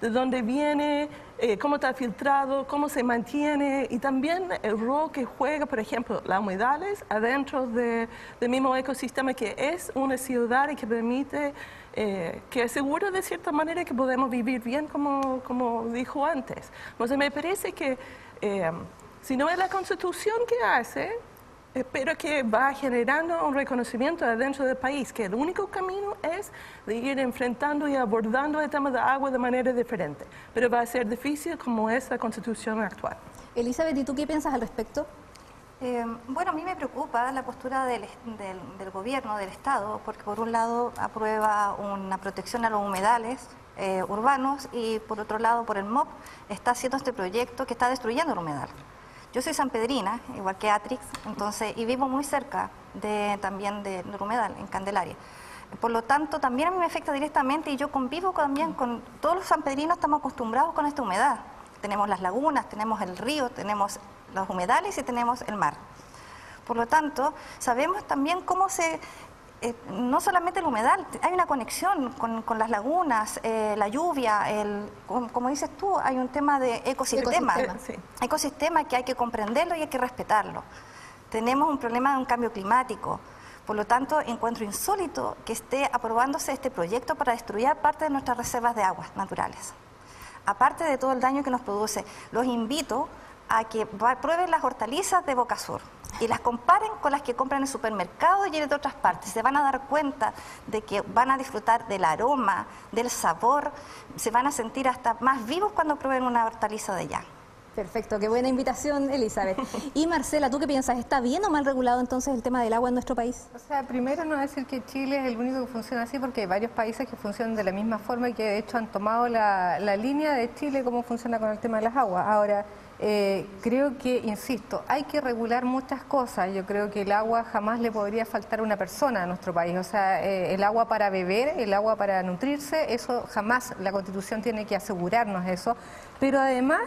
de dónde viene, eh, cómo está filtrado, cómo se mantiene y también el rol que juega, por ejemplo, las humedales adentro del mismo ecosistema que es una ciudad y que permite, eh, que asegura de cierta manera que podemos vivir bien como, como dijo antes. Entonces me parece que eh, si no es la constitución que hace, espero que va generando un reconocimiento dentro del país, que el único camino es de ir enfrentando y abordando el tema de agua de manera diferente, pero va a ser difícil como es la constitución actual. Elizabeth, ¿y tú qué piensas al respecto? Eh, bueno, a mí me preocupa la postura del, gobierno, del Estado, porque por un lado aprueba una protección a los humedales eh, urbanos y por otro lado, por el MOP, está haciendo este proyecto que está destruyendo el humedal. Yo soy sanpedrina, igual que Atrix, entonces, y vivo muy cerca de, también de, Rumedal, en Candelaria. Por lo tanto, también a mí me afecta directamente y yo convivo también con todos los sanpedrinos, estamos acostumbrados con esta humedad. Tenemos las lagunas, tenemos el río, tenemos los humedales y tenemos el mar. Por lo tanto, sabemos también cómo se eh, no solamente el humedal, hay una conexión con, las lagunas, eh, la lluvia, el, como, dices tú, hay un tema de ecosistema. Ecosistema, que hay que comprenderlo y hay que respetarlo. Tenemos un problema de un cambio climático. Por lo tanto, encuentro insólito que esté aprobándose este proyecto para destruir parte de nuestras reservas de aguas naturales. Aparte de todo el daño que nos produce, los invito a que prueben las hortalizas de Boca Sur y las comparen con las que compran en el supermercado y en otras partes. Se van a dar cuenta de que van a disfrutar del aroma, del sabor, se van a sentir hasta más vivos cuando prueben una hortaliza de allá. Perfecto, qué buena invitación, Elizabeth. Y Marcela, ¿tú qué piensas? ¿Está bien o mal regulado entonces el tema del agua en nuestro país? O sea, primero no decir que Chile es el único que funciona así, porque hay varios países que funcionan de la misma forma y que de hecho han tomado la, la línea de Chile cómo funciona con el tema de las aguas. Ahora, eh, creo que, insisto, hay que regular muchas cosas. Yo creo que el agua jamás le podría faltar a una persona a nuestro país. O sea, eh, el agua para beber, el agua para nutrirse, eso jamás la Constitución tiene que asegurarnos eso. Pero además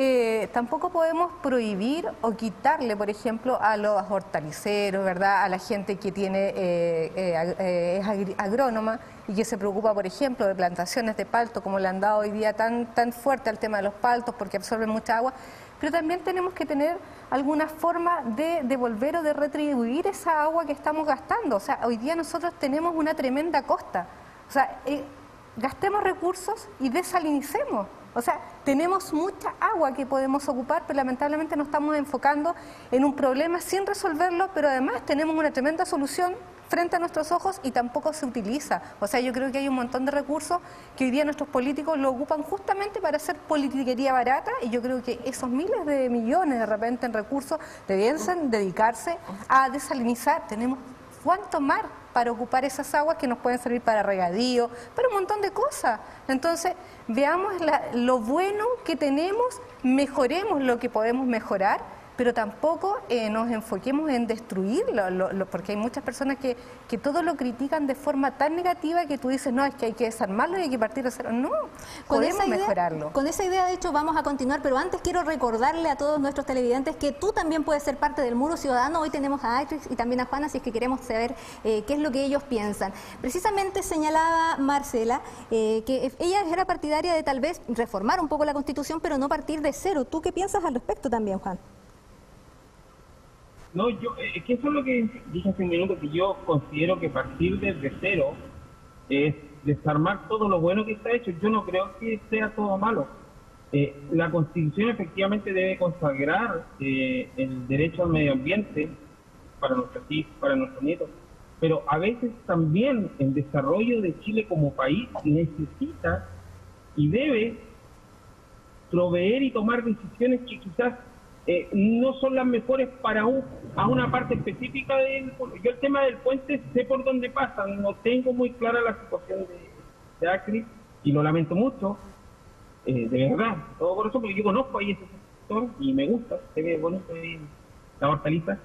eh, tampoco podemos prohibir o quitarle, por ejemplo, a los hortaliceros, ¿verdad? A la gente que tiene eh, eh, es agrónoma y que se preocupa, por ejemplo, de plantaciones de palto, como le han dado hoy día tan, tan fuerte al tema de los paltos porque absorben mucha agua. Pero también tenemos que tener alguna forma de devolver o de retribuir esa agua que estamos gastando. O sea, hoy día nosotros tenemos una tremenda costa. O sea, gastemos recursos y desalinicemos. O sea, tenemos mucha agua que podemos ocupar, pero lamentablemente nos estamos enfocando en un problema sin resolverlo, pero además tenemos una tremenda solución frente a nuestros ojos y tampoco se utiliza. O sea, yo creo que hay un montón de recursos que hoy día nuestros políticos lo ocupan justamente para hacer politiquería barata y yo creo que esos miles de millones de repente en recursos debiesen dedicarse a desalinizar. Tenemos cuánto mar para ocupar esas aguas que nos pueden servir para regadío, para un montón de cosas. Entonces, veamos lo bueno que tenemos, mejoremos lo que podemos mejorar pero tampoco eh, nos enfoquemos en destruirlo, porque hay muchas personas que, que todo lo critican de forma tan negativa que tú dices, no, es que hay que desarmarlo y hay que partir de cero. No, con podemos mejorarlo. Con esa idea, de hecho, vamos a continuar, pero antes quiero recordarle a todos nuestros televidentes que tú también puedes ser parte del Muro Ciudadano. Hoy tenemos a Atrix y también a Juana, así es que queremos saber eh, qué es lo que ellos piensan. Precisamente señalaba Marcela eh, que ella era partidaria de tal vez reformar un poco la Constitución, pero no partir de cero. ¿Tú qué piensas al respecto también, Juan? No, yo, eh, es que eso es lo que dije hace un minuto, que yo considero que partir desde cero es desarmar todo lo bueno que está hecho. Yo no creo que sea todo malo. Eh, la Constitución efectivamente debe consagrar eh, el derecho al medio ambiente para nuestros hijos, para nuestros nietos, pero a veces también el desarrollo de Chile como país necesita y debe proveer y tomar decisiones que quizás eh, no son las mejores para un, a una parte específica del yo el tema del puente sé por dónde pasa no tengo muy clara la situación de, de Acri y lo lamento mucho eh, de verdad todo por eso porque yo conozco ahí ese sector y me gusta se ve bonito la hortaliza.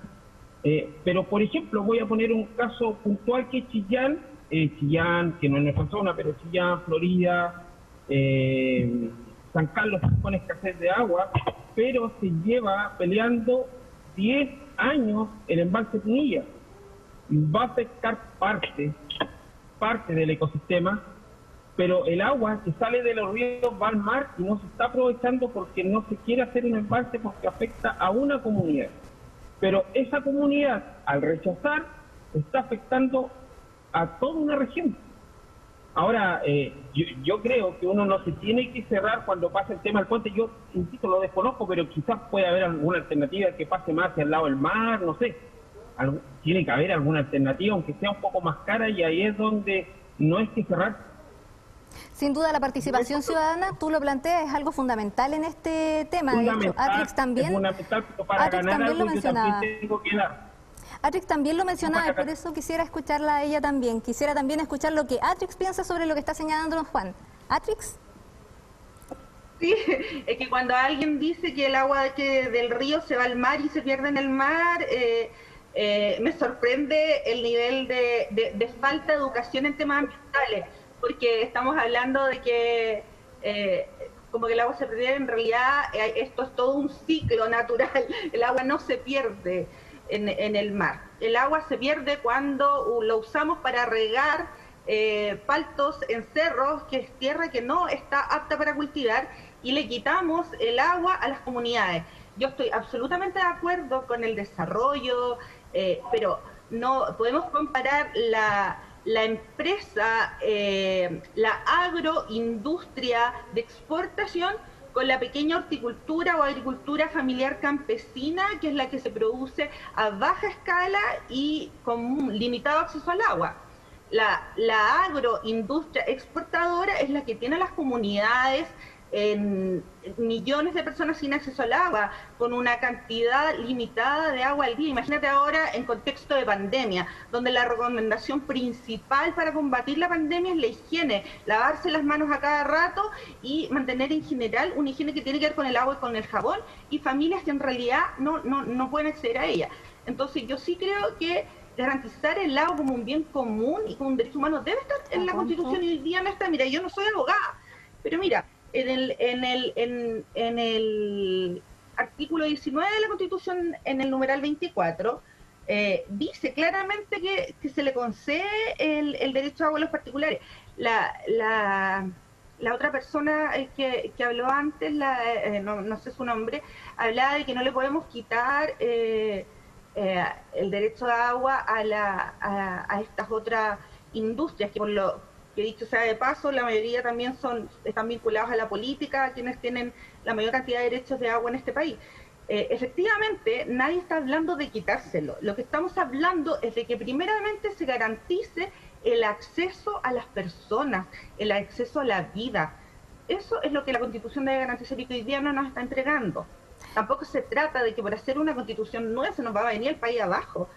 Eh, pero por ejemplo voy a poner un caso puntual que es Chillán Chillán que no es nuestra zona pero Chillán Florida San Carlos con escasez de agua pero se lleva peleando 10 años el embalse Punilla. Va a afectar parte, parte del ecosistema, pero el agua que sale de los ríos va al mar y no se está aprovechando porque no se quiere hacer un embalse porque afecta a una comunidad. Pero esa comunidad, al rechazar, está afectando a toda una región. Ahora, eh, yo, creo que uno no se tiene que cerrar cuando pasa el tema del puente. Yo, insisto, lo desconozco, pero quizás puede haber alguna alternativa que pase más hacia el lado del mar, no sé. tiene que haber alguna alternativa, aunque sea un poco más cara, y ahí es donde no es que cerrar. Sin duda, la participación ciudadana, tú lo planteas, es algo fundamental en este tema. Fundamental, también, es fundamental, para ganar algo, yo también tengo que dar Atrix también lo mencionaba y por eso quisiera escucharla a ella también. Quisiera también escuchar lo que Atrix piensa sobre lo que está señalándonos Juan. Atrix. Sí, es que cuando alguien dice que el agua que del río se va al mar y se pierde en el mar, eh, eh, me sorprende el nivel de, falta de educación en temas ambientales, porque estamos hablando de que eh, como que el agua se pierde, en realidad esto es todo un ciclo natural, el agua no se pierde en, el mar. El agua se pierde cuando lo usamos para regar eh, paltos en cerros, que es tierra que no está apta para cultivar, y le quitamos el agua a las comunidades. Yo estoy absolutamente de acuerdo con el desarrollo, eh, pero no podemos comparar la, la empresa, eh, la agroindustria de exportación con la pequeña horticultura o agricultura familiar campesina, que es la que se produce a baja escala y con limitado acceso al agua. La, la agroindustria exportadora es la que tiene las comunidades millones de personas sin acceso al agua, con una cantidad limitada de agua al día. Imagínate ahora en contexto de pandemia, donde la recomendación principal para combatir la pandemia es la higiene, lavarse las manos a cada rato y mantener en general una higiene que tiene que ver con el agua y con el jabón, y familias que en realidad no, no, no pueden acceder a ella. Entonces yo sí creo que garantizar el agua como un bien común y como un derecho humano debe estar en la Constitución y hoy día no está. Mira, yo no soy abogada, pero mira, en el, en el, en, el artículo 19 de la Constitución, en el numeral 24, eh, dice claramente que, se le concede el, el, derecho a agua a los particulares. La, la, la otra persona eh, que, habló antes, la, eh, no, sé su nombre, hablaba de que no le podemos quitar el derecho a agua a, la, a, a estas otras industrias que por lo que dicho sea de paso, la mayoría también son están vinculados a la política, quienes tienen la mayor cantidad de derechos de agua en este país. Eh, efectivamente, nadie está hablando de quitárselo. Lo que estamos hablando es de que primeramente se garantice el acceso a las personas, el acceso a la vida. Eso es lo que la Constitución debe garantizar y que hoy día no nos está entregando. Tampoco se trata de que por hacer una Constitución nueva se nos va a venir el país abajo.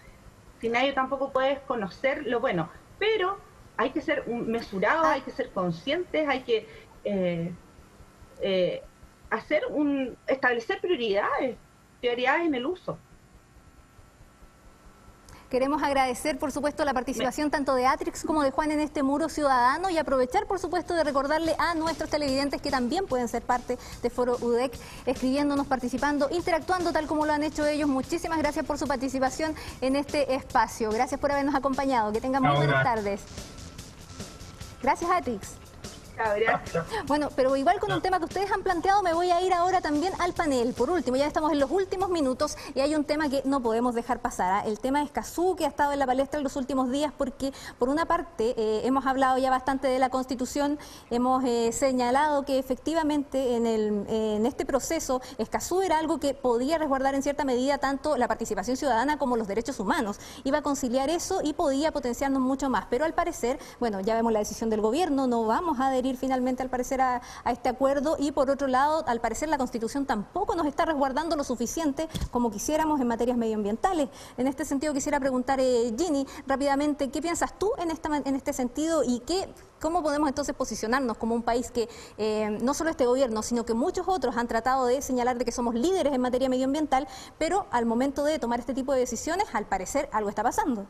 Si nadie tampoco puede conocer lo bueno. Pero hay que ser mesurados, hay que ser conscientes, hay que eh, eh, hacer un, establecer prioridades, prioridades en el uso. Queremos agradecer, por supuesto, la participación tanto de Atrix como de Juan en este muro ciudadano y aprovechar, por supuesto, de recordarle a nuestros televidentes que también pueden ser parte de Foro UDEC, escribiéndonos, participando, interactuando tal como lo han hecho ellos. Muchísimas gracias por su participación en este espacio. Gracias por habernos acompañado. Que tengan muy buenas tardes. Gracias, Bueno, pero igual con un tema que ustedes han planteado, me voy a ir ahora también al panel. Por último, ya estamos en los últimos minutos y hay un tema que no podemos dejar pasar. ¿ah? El tema de Escazú, que ha estado en la palestra en los últimos días, porque por una parte eh, hemos hablado ya bastante de la Constitución, hemos eh, señalado que efectivamente en, el, en este proceso Escazú era algo que podía resguardar en cierta medida tanto la participación ciudadana como los derechos humanos. Iba a conciliar eso y podía potenciarnos mucho más. Pero al parecer, bueno, ya vemos la decisión del gobierno, no vamos a adherir finalmente al parecer a, este acuerdo y por otro lado, al parecer la Constitución tampoco nos está resguardando lo suficiente como quisiéramos en materias medioambientales. En este sentido quisiera preguntar, eh, Ginny, rápidamente, ¿qué piensas tú en, esta, en este sentido y qué, cómo podemos entonces posicionarnos como un país que eh, no solo este gobierno, sino que muchos otros han tratado de señalar de que somos líderes en materia medioambiental, pero al momento de tomar este tipo de decisiones, al parecer algo está pasando?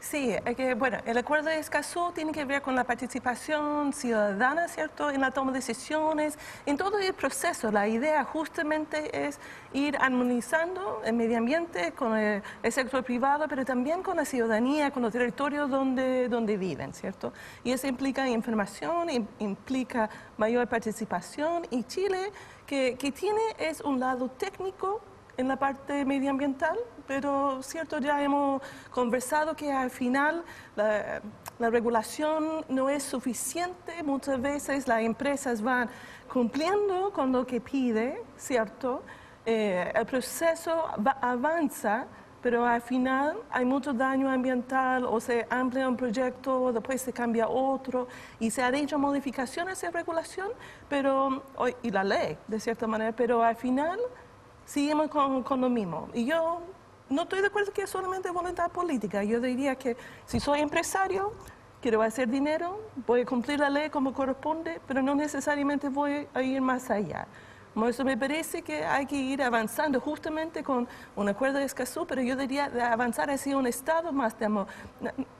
Sí, que, bueno, el acuerdo de Escazú tiene que ver con la participación ciudadana, ¿cierto?, en la toma de decisiones, en todo el proceso. La idea justamente es ir armonizando el medio ambiente con el, sector privado, pero también con la ciudadanía, con los territorios donde, donde viven, ¿cierto? Y eso implica información, implica mayor participación, y Chile, que, que tiene, es un lado técnico, en la parte medioambiental, pero cierto, ya hemos conversado que al final la, regulación no es suficiente, muchas veces las empresas van cumpliendo con lo que pide, ¿cierto? Eh, el proceso avanza, pero al final hay mucho daño ambiental o se amplía un proyecto, después se cambia otro y se han hecho modificaciones en regulación pero, y la ley, de cierta manera, pero al final seguimos con, con, lo mismo. Y yo no estoy de acuerdo que es solamente voluntad política. Yo diría que si soy empresario, quiero hacer dinero, voy a cumplir la ley como corresponde, pero no necesariamente voy a ir más allá. Eso me parece que hay que ir avanzando justamente con un acuerdo de Escazú, pero yo diría de avanzar hacia un Estado más,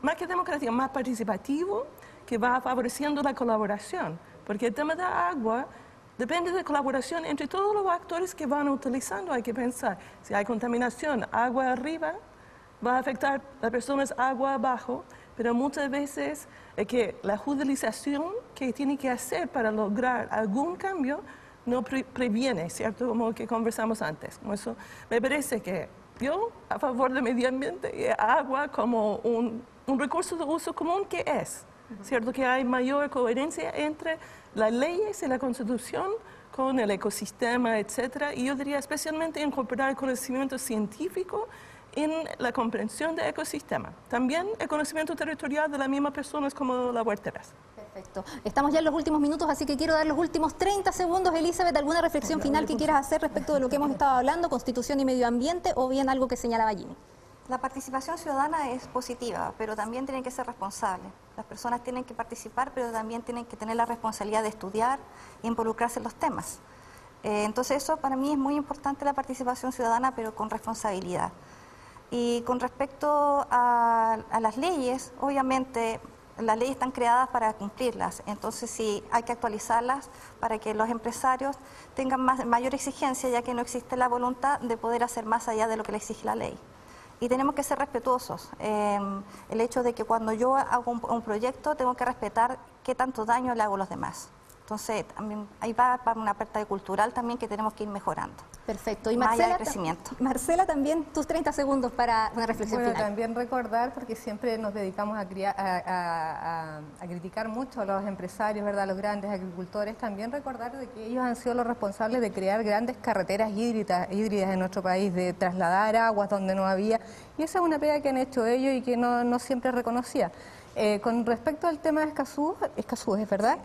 más que democrático, más participativo, que va favoreciendo la colaboración. Porque el tema de agua Depende de colaboración entre todos los actores que van utilizando. Hay que pensar, si hay contaminación, agua arriba, va a afectar a personas agua abajo, pero muchas veces es que la judicialización que tiene que hacer para lograr algún cambio no previene, ¿cierto? Como que conversamos antes. Eso me parece que yo, a favor del medio ambiente agua como un, un recurso de uso común que es, ¿cierto? Que hay mayor coherencia entre las leyes y la constitución con el ecosistema, etcétera, y yo diría especialmente incorporar el conocimiento científico en la comprensión del ecosistema. También el conocimiento territorial de las mismas personas como las huerteras. Perfecto. Estamos ya en los últimos minutos, así que quiero dar los últimos 30 segundos. Elizabeth, ¿alguna reflexión final que quieras hacer respecto de lo que hemos estado hablando, constitución y medio ambiente, o bien algo que señalaba Jimmy? La participación ciudadana es positiva, pero también tiene que ser responsable. Las personas tienen que participar, pero también tienen que tener la responsabilidad de estudiar e involucrarse en los temas. Eh, entonces eso para mí es muy importante la participación ciudadana, pero con responsabilidad. Y con respecto a, las leyes, obviamente las leyes están creadas para cumplirlas, entonces sí hay que actualizarlas para que los empresarios tengan mayor exigencia, ya que no existe la voluntad de poder hacer más allá de lo que le exige la ley y tenemos que ser respetuosos. Em, el hecho de que cuando yo hago un, proyecto tengo que respetar qué tanto daño le hago a los demás. Entonces, también ahí va para una parte cultural también que tenemos que ir mejorando. Perfecto. Y Más allá Marcela, crecimiento. Marcela, también tus 30 segundos para una reflexión Bueno, final. también recordar, porque siempre nos dedicamos a, cria- a- a- a- a criticar mucho a los empresarios, ¿verdad? a los grandes agricultores, también recordar de que ellos han sido los responsables de crear grandes carreteras hídridas, hídridas en nuestro país, de trasladar aguas donde no había. Y esa es una pega que han hecho ellos y que no, no siempre reconocía. Eh, con respecto al tema de Escazú, Escazú, ¿es verdad?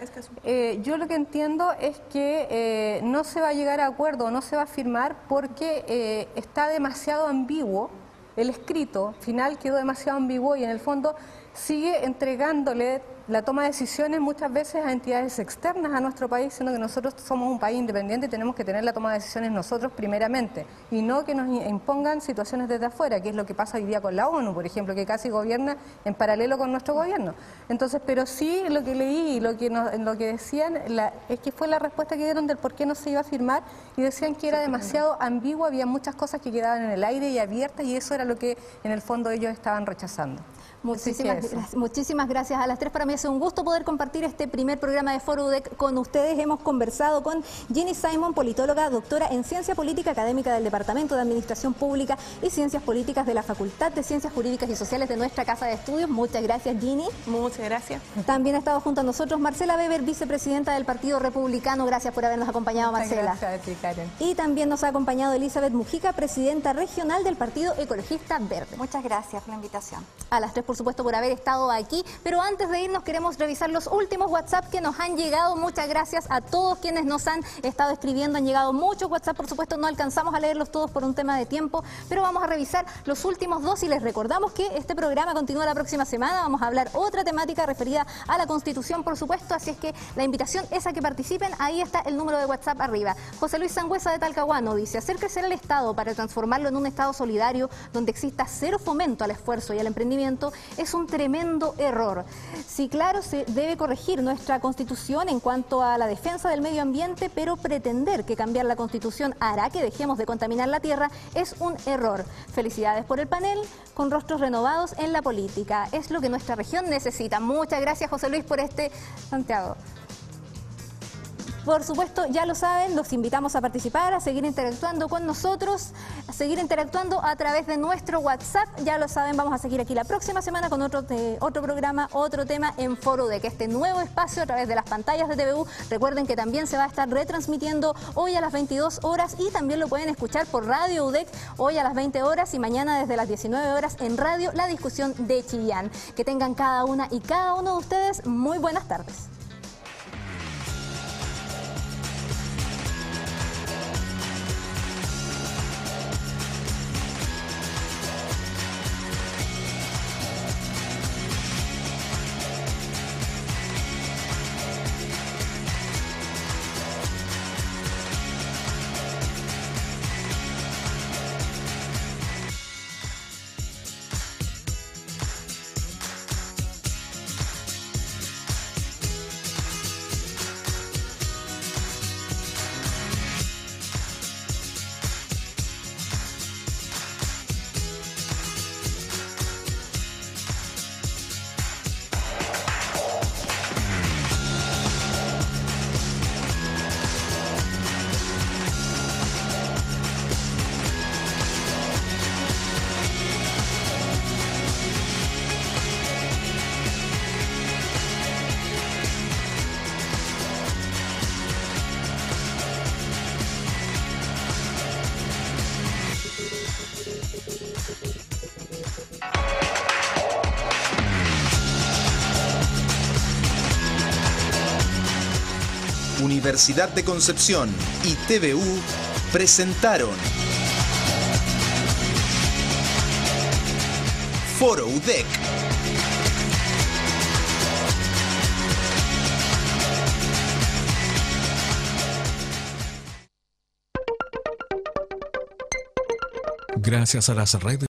Eh, yo lo que entiendo es que eh, no se va a llegar a acuerdo, no se va a firmar porque eh, está demasiado ambiguo el escrito final quedó demasiado ambiguo y en el fondo sigue entregándole la toma de decisiones muchas veces a entidades externas a nuestro país, siendo que nosotros somos un país independiente y tenemos que tener la toma de decisiones nosotros primeramente y no que nos impongan situaciones desde afuera, que es lo que pasa hoy día con la ONU, por ejemplo, que casi gobierna en paralelo con nuestro gobierno. Entonces, pero sí lo que leí y lo que, nos- lo que decían la- es que fue la respuesta que dieron del por qué no se iba a firmar y decían que era demasiado ambiguo, había muchas cosas que quedaban en el aire y abiertas y eso era lo que en el fondo ellos estaban rechazando. Muchísimas, muchísimas gracias a las tres. Para mí es un gusto poder compartir este primer programa de Foro UDEC con ustedes. Hemos conversado con Jenny Simon, politóloga, doctora en Ciencia Política Académica del Departamento de Administración Pública y Ciencias Políticas de la Facultad de Ciencias Jurídicas y Sociales de nuestra Casa de Estudios. Muchas gracias, Jenny. Muchas gracias. También ha estado junto a nosotros Marcela Weber, vicepresidenta del Partido Republicano. Gracias por habernos acompañado, Muchas Marcela. gracias a ti, Karen. Y también nos ha acompañado Elizabeth Mujica, presidenta regional del Partido Ecologista Verde. Muchas gracias por la invitación. A las tres, por supuesto, por haber estado aquí. Pero antes de irnos, queremos revisar los últimos WhatsApp que nos han llegado. Muchas gracias a todos quienes nos han estado escribiendo. Han llegado muchos WhatsApp, por supuesto, no alcanzamos a leerlos todos por un tema de tiempo, pero vamos a revisar los últimos dos y les recordamos que este programa continúa la próxima semana. Vamos a hablar otra temática referida a la Constitución, por supuesto. Así es que la invitación es a que participen. Ahí está el número de WhatsApp arriba. José Luis Sangüesa de Talcahuano dice: hacer crecer el Estado para transformarlo en un Estado solidario donde exista cero fomento al esfuerzo y al emprendimiento es un tremendo error. Sí, claro, se debe corregir nuestra Constitución en cuanto a la defensa del medio ambiente, pero pretender que cambiar la Constitución hará que dejemos de contaminar la tierra es un error. Felicidades por el panel, con rostros renovados en la política. Es lo que nuestra región necesita. Muchas gracias, José Luis, por este Santiago. Por supuesto, ya lo saben, los invitamos a participar, a seguir interactuando con nosotros, a seguir interactuando a través de nuestro WhatsApp. Ya lo saben, vamos a seguir aquí la próxima semana con otro, otro programa, otro tema en Foro de que este nuevo espacio a través de las pantallas de TVU. Recuerden que también se va a estar retransmitiendo hoy a las 22 horas y también lo pueden escuchar por Radio UDEC hoy a las 20 horas y mañana desde las 19 horas en Radio La Discusión de Chillán. Que tengan cada una y cada uno de ustedes muy buenas tardes. De Concepción y TVU presentaron Foro UDEC. Gracias a las redes